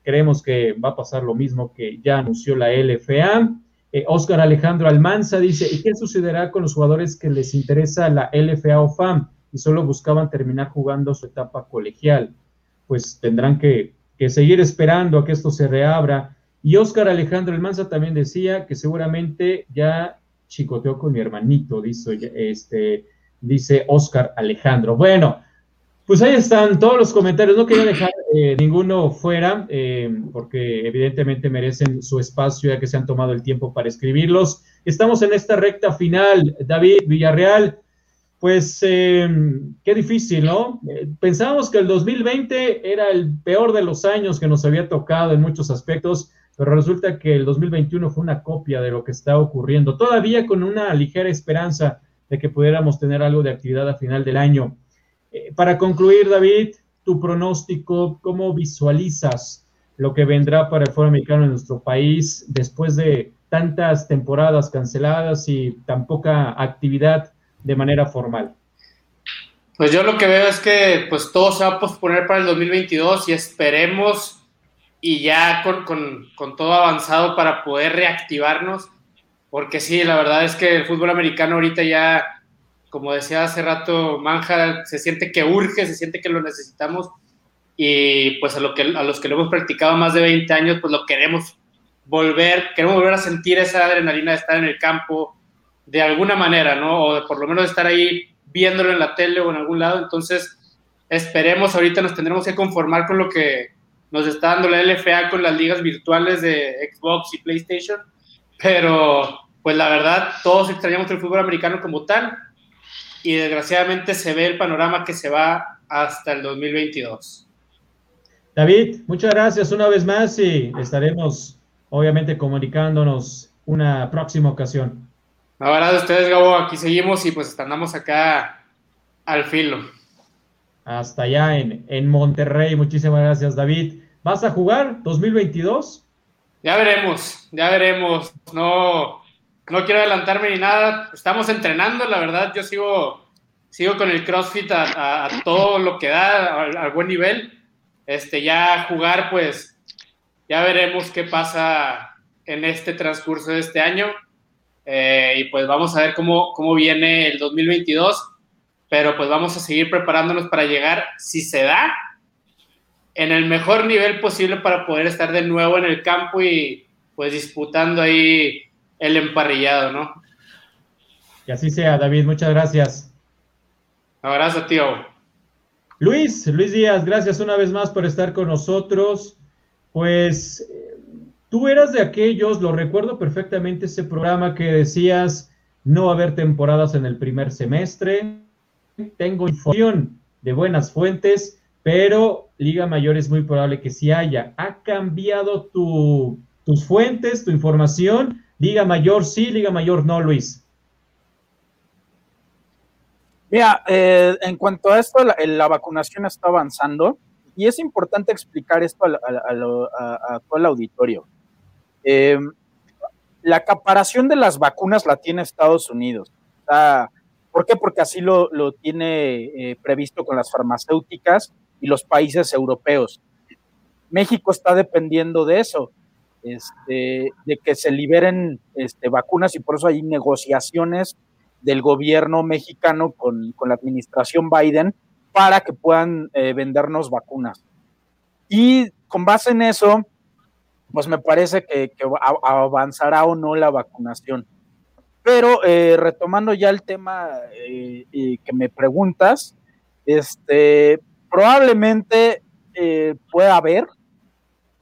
Creemos que va a pasar lo mismo que ya anunció la LFA. Oscar eh, Alejandro Almanza dice, ¿y qué sucederá con los jugadores que les interesa la LFA o FAM y solo buscaban terminar jugando su etapa colegial? Pues tendrán que, seguir esperando a que esto se reabra. Y Oscar Alejandro Almanza también decía que seguramente ya chicoteó con mi hermanito, dice, este, dice Oscar Alejandro. Bueno, pues ahí están todos los comentarios. No quería dejar eh, ninguno fuera, eh, porque evidentemente merecen su espacio ya que se han tomado el tiempo para escribirlos. Estamos en esta recta final. David Villarreal, pues eh, qué difícil, ¿no? pensábamos que el 2020 era el peor de los años que nos había tocado en muchos aspectos, pero resulta que el 2021 fue una copia de lo que está ocurriendo, todavía con una ligera esperanza de que pudiéramos tener algo de actividad a final del año. Para concluir, David, tu pronóstico, ¿cómo visualizas lo que vendrá para el fútbol americano en nuestro país después de tantas temporadas canceladas y tan poca actividad de manera formal? Pues yo lo que veo es que pues todo se va a posponer para el 2022 y esperemos y ya con, con, con todo avanzado para poder reactivarnos, porque sí, la verdad es que el fútbol americano ahorita ya como decía hace rato Manja, se siente que urge, se siente que lo necesitamos y pues a, lo que, a los que lo hemos practicado más de 20 años, pues lo queremos volver, queremos volver a sentir esa adrenalina de estar en el campo de alguna manera, ¿no? O por lo menos estar ahí viéndolo en la tele o en algún lado. Entonces, esperemos, ahorita nos tendremos que conformar con lo que nos está dando la LFA con las ligas virtuales de Xbox y PlayStation, pero pues la verdad, todos extrañamos el fútbol americano como tal y desgraciadamente se ve el panorama que se va hasta el 2022. David, muchas gracias una vez más y estaremos obviamente comunicándonos una próxima ocasión. La verdad, ustedes, Gabo, aquí seguimos y pues andamos acá al filo. Hasta allá en, en Monterrey. Muchísimas gracias, David. ¿Vas a jugar 2022? Ya veremos, ya veremos. No, no quiero adelantarme ni nada. Estamos entrenando, la verdad, yo sigo, sigo con el CrossFit a, todo lo que da, al, buen nivel. Este, ya jugar, pues, ya veremos qué pasa en este transcurso de este año. Eh, y pues vamos a ver cómo, cómo viene el 2022. Pero pues vamos a seguir preparándonos para llegar, si se da, en el mejor nivel posible para poder estar de nuevo en el campo y pues disputando ahí el emparrillado, ¿no? Que así sea, David, muchas gracias. abrazo, tío. Luis, Luis Díaz, gracias una vez más por estar con nosotros. Pues tú eras de aquellos, lo recuerdo perfectamente, ese programa que decías no va a haber temporadas en el primer semestre. Tengo información de buenas fuentes, pero Liga Mayor es muy probable que sí haya. ¿Ha cambiado tus fuentes, tu información? Liga Mayor sí, Liga Mayor no, Luis. Mira, eh, en cuanto a esto, la, vacunación está avanzando y es importante explicar esto a, todo el auditorio. Eh, la acaparación de las vacunas la tiene Estados Unidos. ¿Por qué? Porque así lo, tiene eh, previsto con las farmacéuticas y los países europeos. México está dependiendo de eso este, de que se liberen este, vacunas y por eso hay negociaciones del gobierno mexicano con, la administración Biden para que puedan eh, vendernos vacunas. Y con base en eso, pues me parece que, avanzará o no la vacunación. Pero eh, retomando ya el tema eh, que me preguntas, este, probablemente pueda haber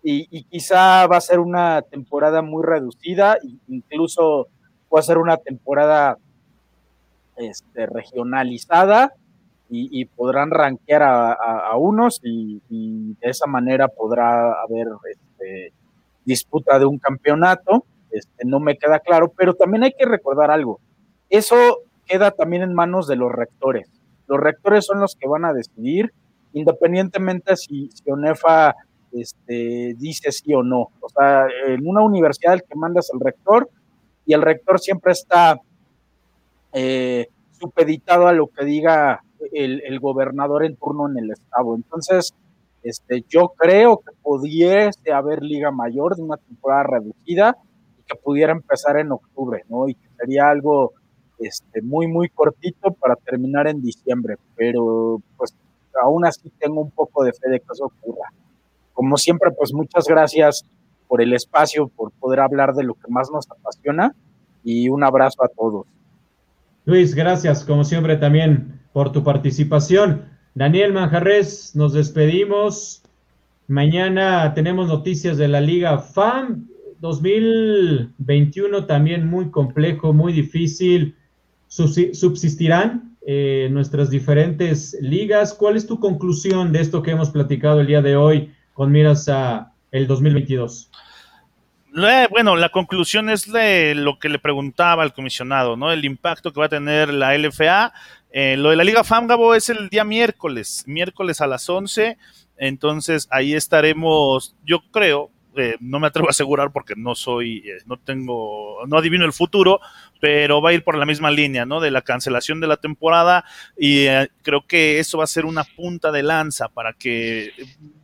y, quizá va a ser una temporada muy reducida, incluso puede ser una temporada este, regionalizada y, podrán rankear a, unos y, de esa manera podrá haber este, disputa de un campeonato. Este, no me queda claro, pero también hay que recordar algo. Eso queda también en manos de los rectores. Los rectores son los que van a decidir, independientemente si, si ONEFA este, dice sí o no. O sea, en una universidad el que manda es el rector y el rector siempre está eh, supeditado a lo que diga el, gobernador en turno en el estado. Entonces, este, yo creo que pudiese haber liga mayor de una temporada reducida y que pudiera empezar en octubre, ¿no? Y que sería algo este, muy, muy cortito para terminar en diciembre, pero pues aún así tengo un poco de fe de que eso ocurra. Como siempre, pues muchas gracias por el espacio, por poder hablar de lo que más nos apasiona y un abrazo a todos. Luis, gracias como siempre también por tu participación. Daniel Manjarres, nos despedimos. Mañana tenemos noticias de la Liga FAM 2021 también muy complejo, muy difícil. Subsistirán eh, nuestras diferentes ligas. ¿Cuál es tu conclusión de esto que hemos platicado el día de hoy con miras a el 2022? Bueno, la conclusión es de lo que le preguntaba al comisionado, ¿no? El impacto que va a tener la LFA. Eh, lo de la Liga Fámgabo es el día miércoles, miércoles a las 11. Entonces ahí estaremos, yo creo, eh, no me atrevo a asegurar porque no soy, eh, no tengo, no adivino el futuro, pero va a ir por la misma línea, ¿no? De la cancelación de la temporada y eh, creo que eso va a ser una punta de lanza para que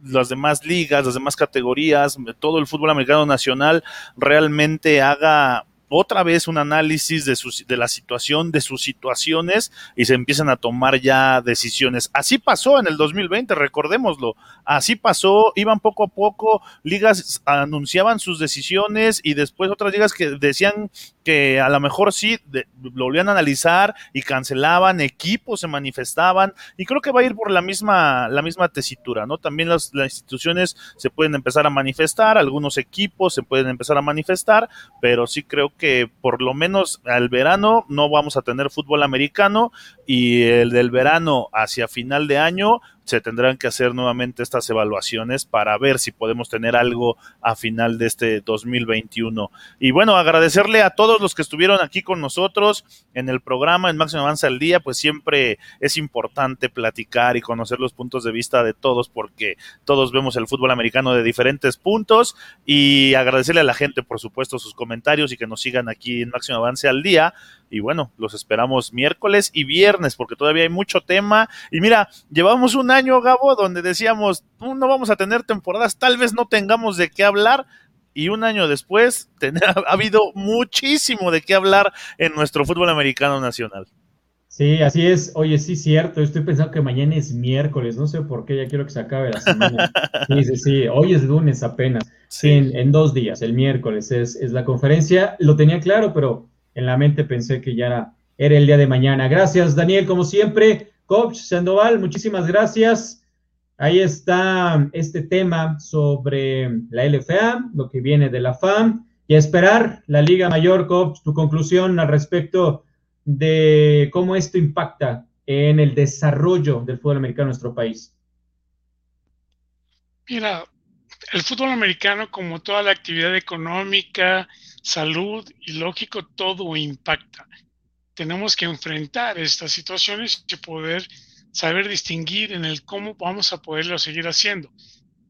las demás ligas, las demás categorías, todo el fútbol americano nacional realmente haga otra vez un análisis de, de la situación, de sus situaciones y se empiezan a tomar ya decisiones. Así pasó en el 2020, recordémoslo. Así pasó, iban poco a poco, ligas anunciaban sus decisiones y después otras ligas que decían que a lo mejor sí lo volvían a analizar y cancelaban, equipos se manifestaban y creo que va a ir por la misma, la misma tesitura, ¿no? También las, las instituciones se pueden empezar a manifestar, algunos equipos se pueden empezar a manifestar, pero sí creo que por lo menos al verano no vamos a tener fútbol americano y el del verano hacia final de año se tendrán que hacer nuevamente estas evaluaciones para ver si podemos tener algo a final de este 2021. Y bueno, agradecerle a todos los que estuvieron aquí con nosotros en el programa en Máximo Avanza al Día, pues siempre es importante platicar y conocer los puntos de vista de todos porque todos vemos el fútbol americano de diferentes puntos y agradecerle a la gente, por supuesto, sus comentarios y que nos sigan aquí en Máximo Avance al Día. Y bueno, los esperamos miércoles y viernes porque todavía hay mucho tema. Y mira, llevamos un año, Gabo, donde decíamos, no vamos a tener temporadas, tal vez no tengamos de qué hablar. Y un año después *laughs* ha habido muchísimo de qué hablar en nuestro fútbol americano nacional. Sí, así es. Oye, sí, cierto. Estoy pensando que mañana es miércoles. No sé por qué, ya quiero que se acabe la semana. *laughs* Sí, sí, sí. Hoy es lunes apenas. Sí, en, dos días. El miércoles es, es, la conferencia. Lo tenía claro, pero en la mente pensé que ya era, el día de mañana. Gracias, Daniel, como siempre. Coach Sandoval, muchísimas gracias. Ahí está este tema sobre la LFA, lo que viene de la FAM. Y a esperar la Liga Mayor, Coach, tu conclusión al respecto de cómo esto impacta en el desarrollo del fútbol americano en nuestro país? Mira, el fútbol americano, como toda la actividad económica, salud y lógico, todo impacta. Tenemos que enfrentar estas situaciones y poder saber distinguir en el cómo vamos a poderlo seguir haciendo.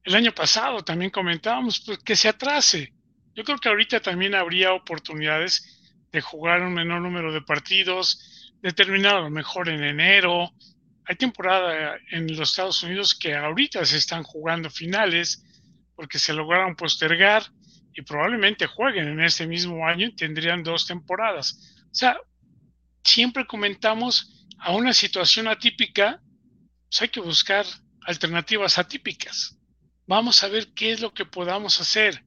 El año pasado también comentábamos pues, que se atrase. Yo creo que ahorita también habría oportunidades de jugar un menor número de partidos, de terminar a lo mejor en enero. Hay temporada en los Estados Unidos que ahorita se están jugando finales porque se lograron postergar y probablemente jueguen en este mismo año tendrían dos temporadas. O sea, siempre comentamos a una situación atípica, pues hay que buscar alternativas atípicas. Vamos a ver qué es lo que podamos hacer.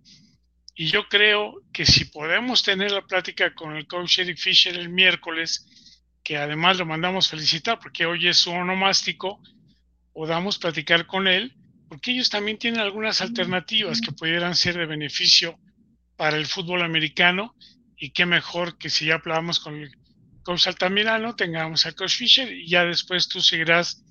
Y yo creo que si podemos tener la plática con el coach Eric Fisher el miércoles, que además lo mandamos felicitar porque hoy es su onomástico, podamos platicar con él, porque ellos también tienen algunas alternativas que pudieran ser de beneficio para el fútbol americano y qué mejor que si ya hablamos con el coach Altamirano, tengamos al coach Fisher y ya después tú seguirás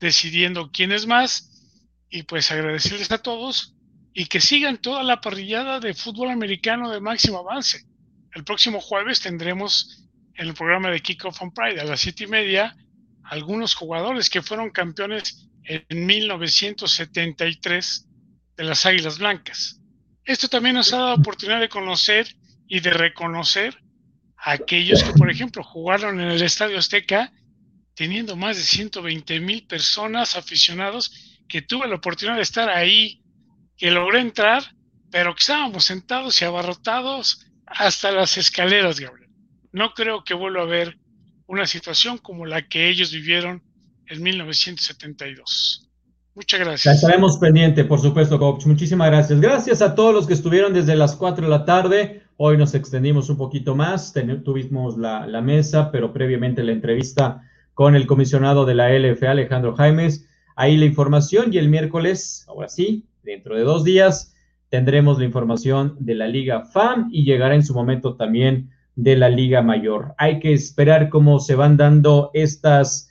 decidiendo quién es más y pues agradecerles a todos y que sigan toda la parrillada de fútbol americano de máximo avance. El próximo jueves tendremos en el programa de Kickoff on Pride a las siete y media algunos jugadores que fueron campeones en 1973 de las Águilas Blancas. Esto también nos ha dado oportunidad de conocer y de reconocer a aquellos que, por ejemplo, jugaron en el Estadio Azteca teniendo más de 120 mil personas aficionados que tuve la oportunidad de estar ahí que logré entrar, pero que estábamos sentados y abarrotados hasta las escaleras, Gabriel. No creo que vuelva a haber una situación como la que ellos vivieron en 1972. Muchas gracias. Estaremos pendiente, por supuesto, coach. Muchísimas gracias. Gracias a todos los que estuvieron desde las 4 de la tarde. Hoy nos extendimos un poquito más. tuvimos la, la, mesa, pero previamente la entrevista con el comisionado de la LF, Alejandro Jaimes. Ahí la información y el miércoles, ahora sí, dentro de dos días tendremos la información de la Liga FAM y llegará en su momento también de la Liga Mayor. Hay que esperar cómo se van dando estas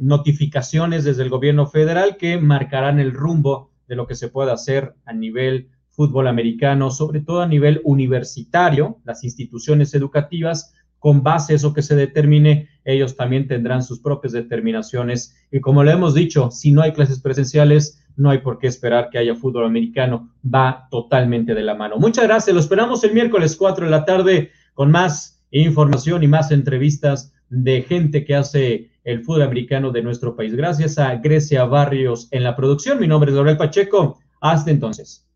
notificaciones desde el gobierno federal que marcarán el rumbo de lo que se puede hacer a nivel fútbol americano, sobre todo a nivel universitario, las instituciones educativas, con base a eso que se determine, ellos también tendrán sus propias determinaciones. Y como lo hemos dicho, si no hay clases presenciales, no hay por qué esperar que haya fútbol americano, va totalmente de la mano. Muchas gracias, lo esperamos el miércoles 4 de la tarde con más información y más entrevistas de gente que hace el fútbol americano de nuestro país. Gracias a Grecia Barrios en la producción. Mi nombre es Gabriel Pacheco. Hasta entonces.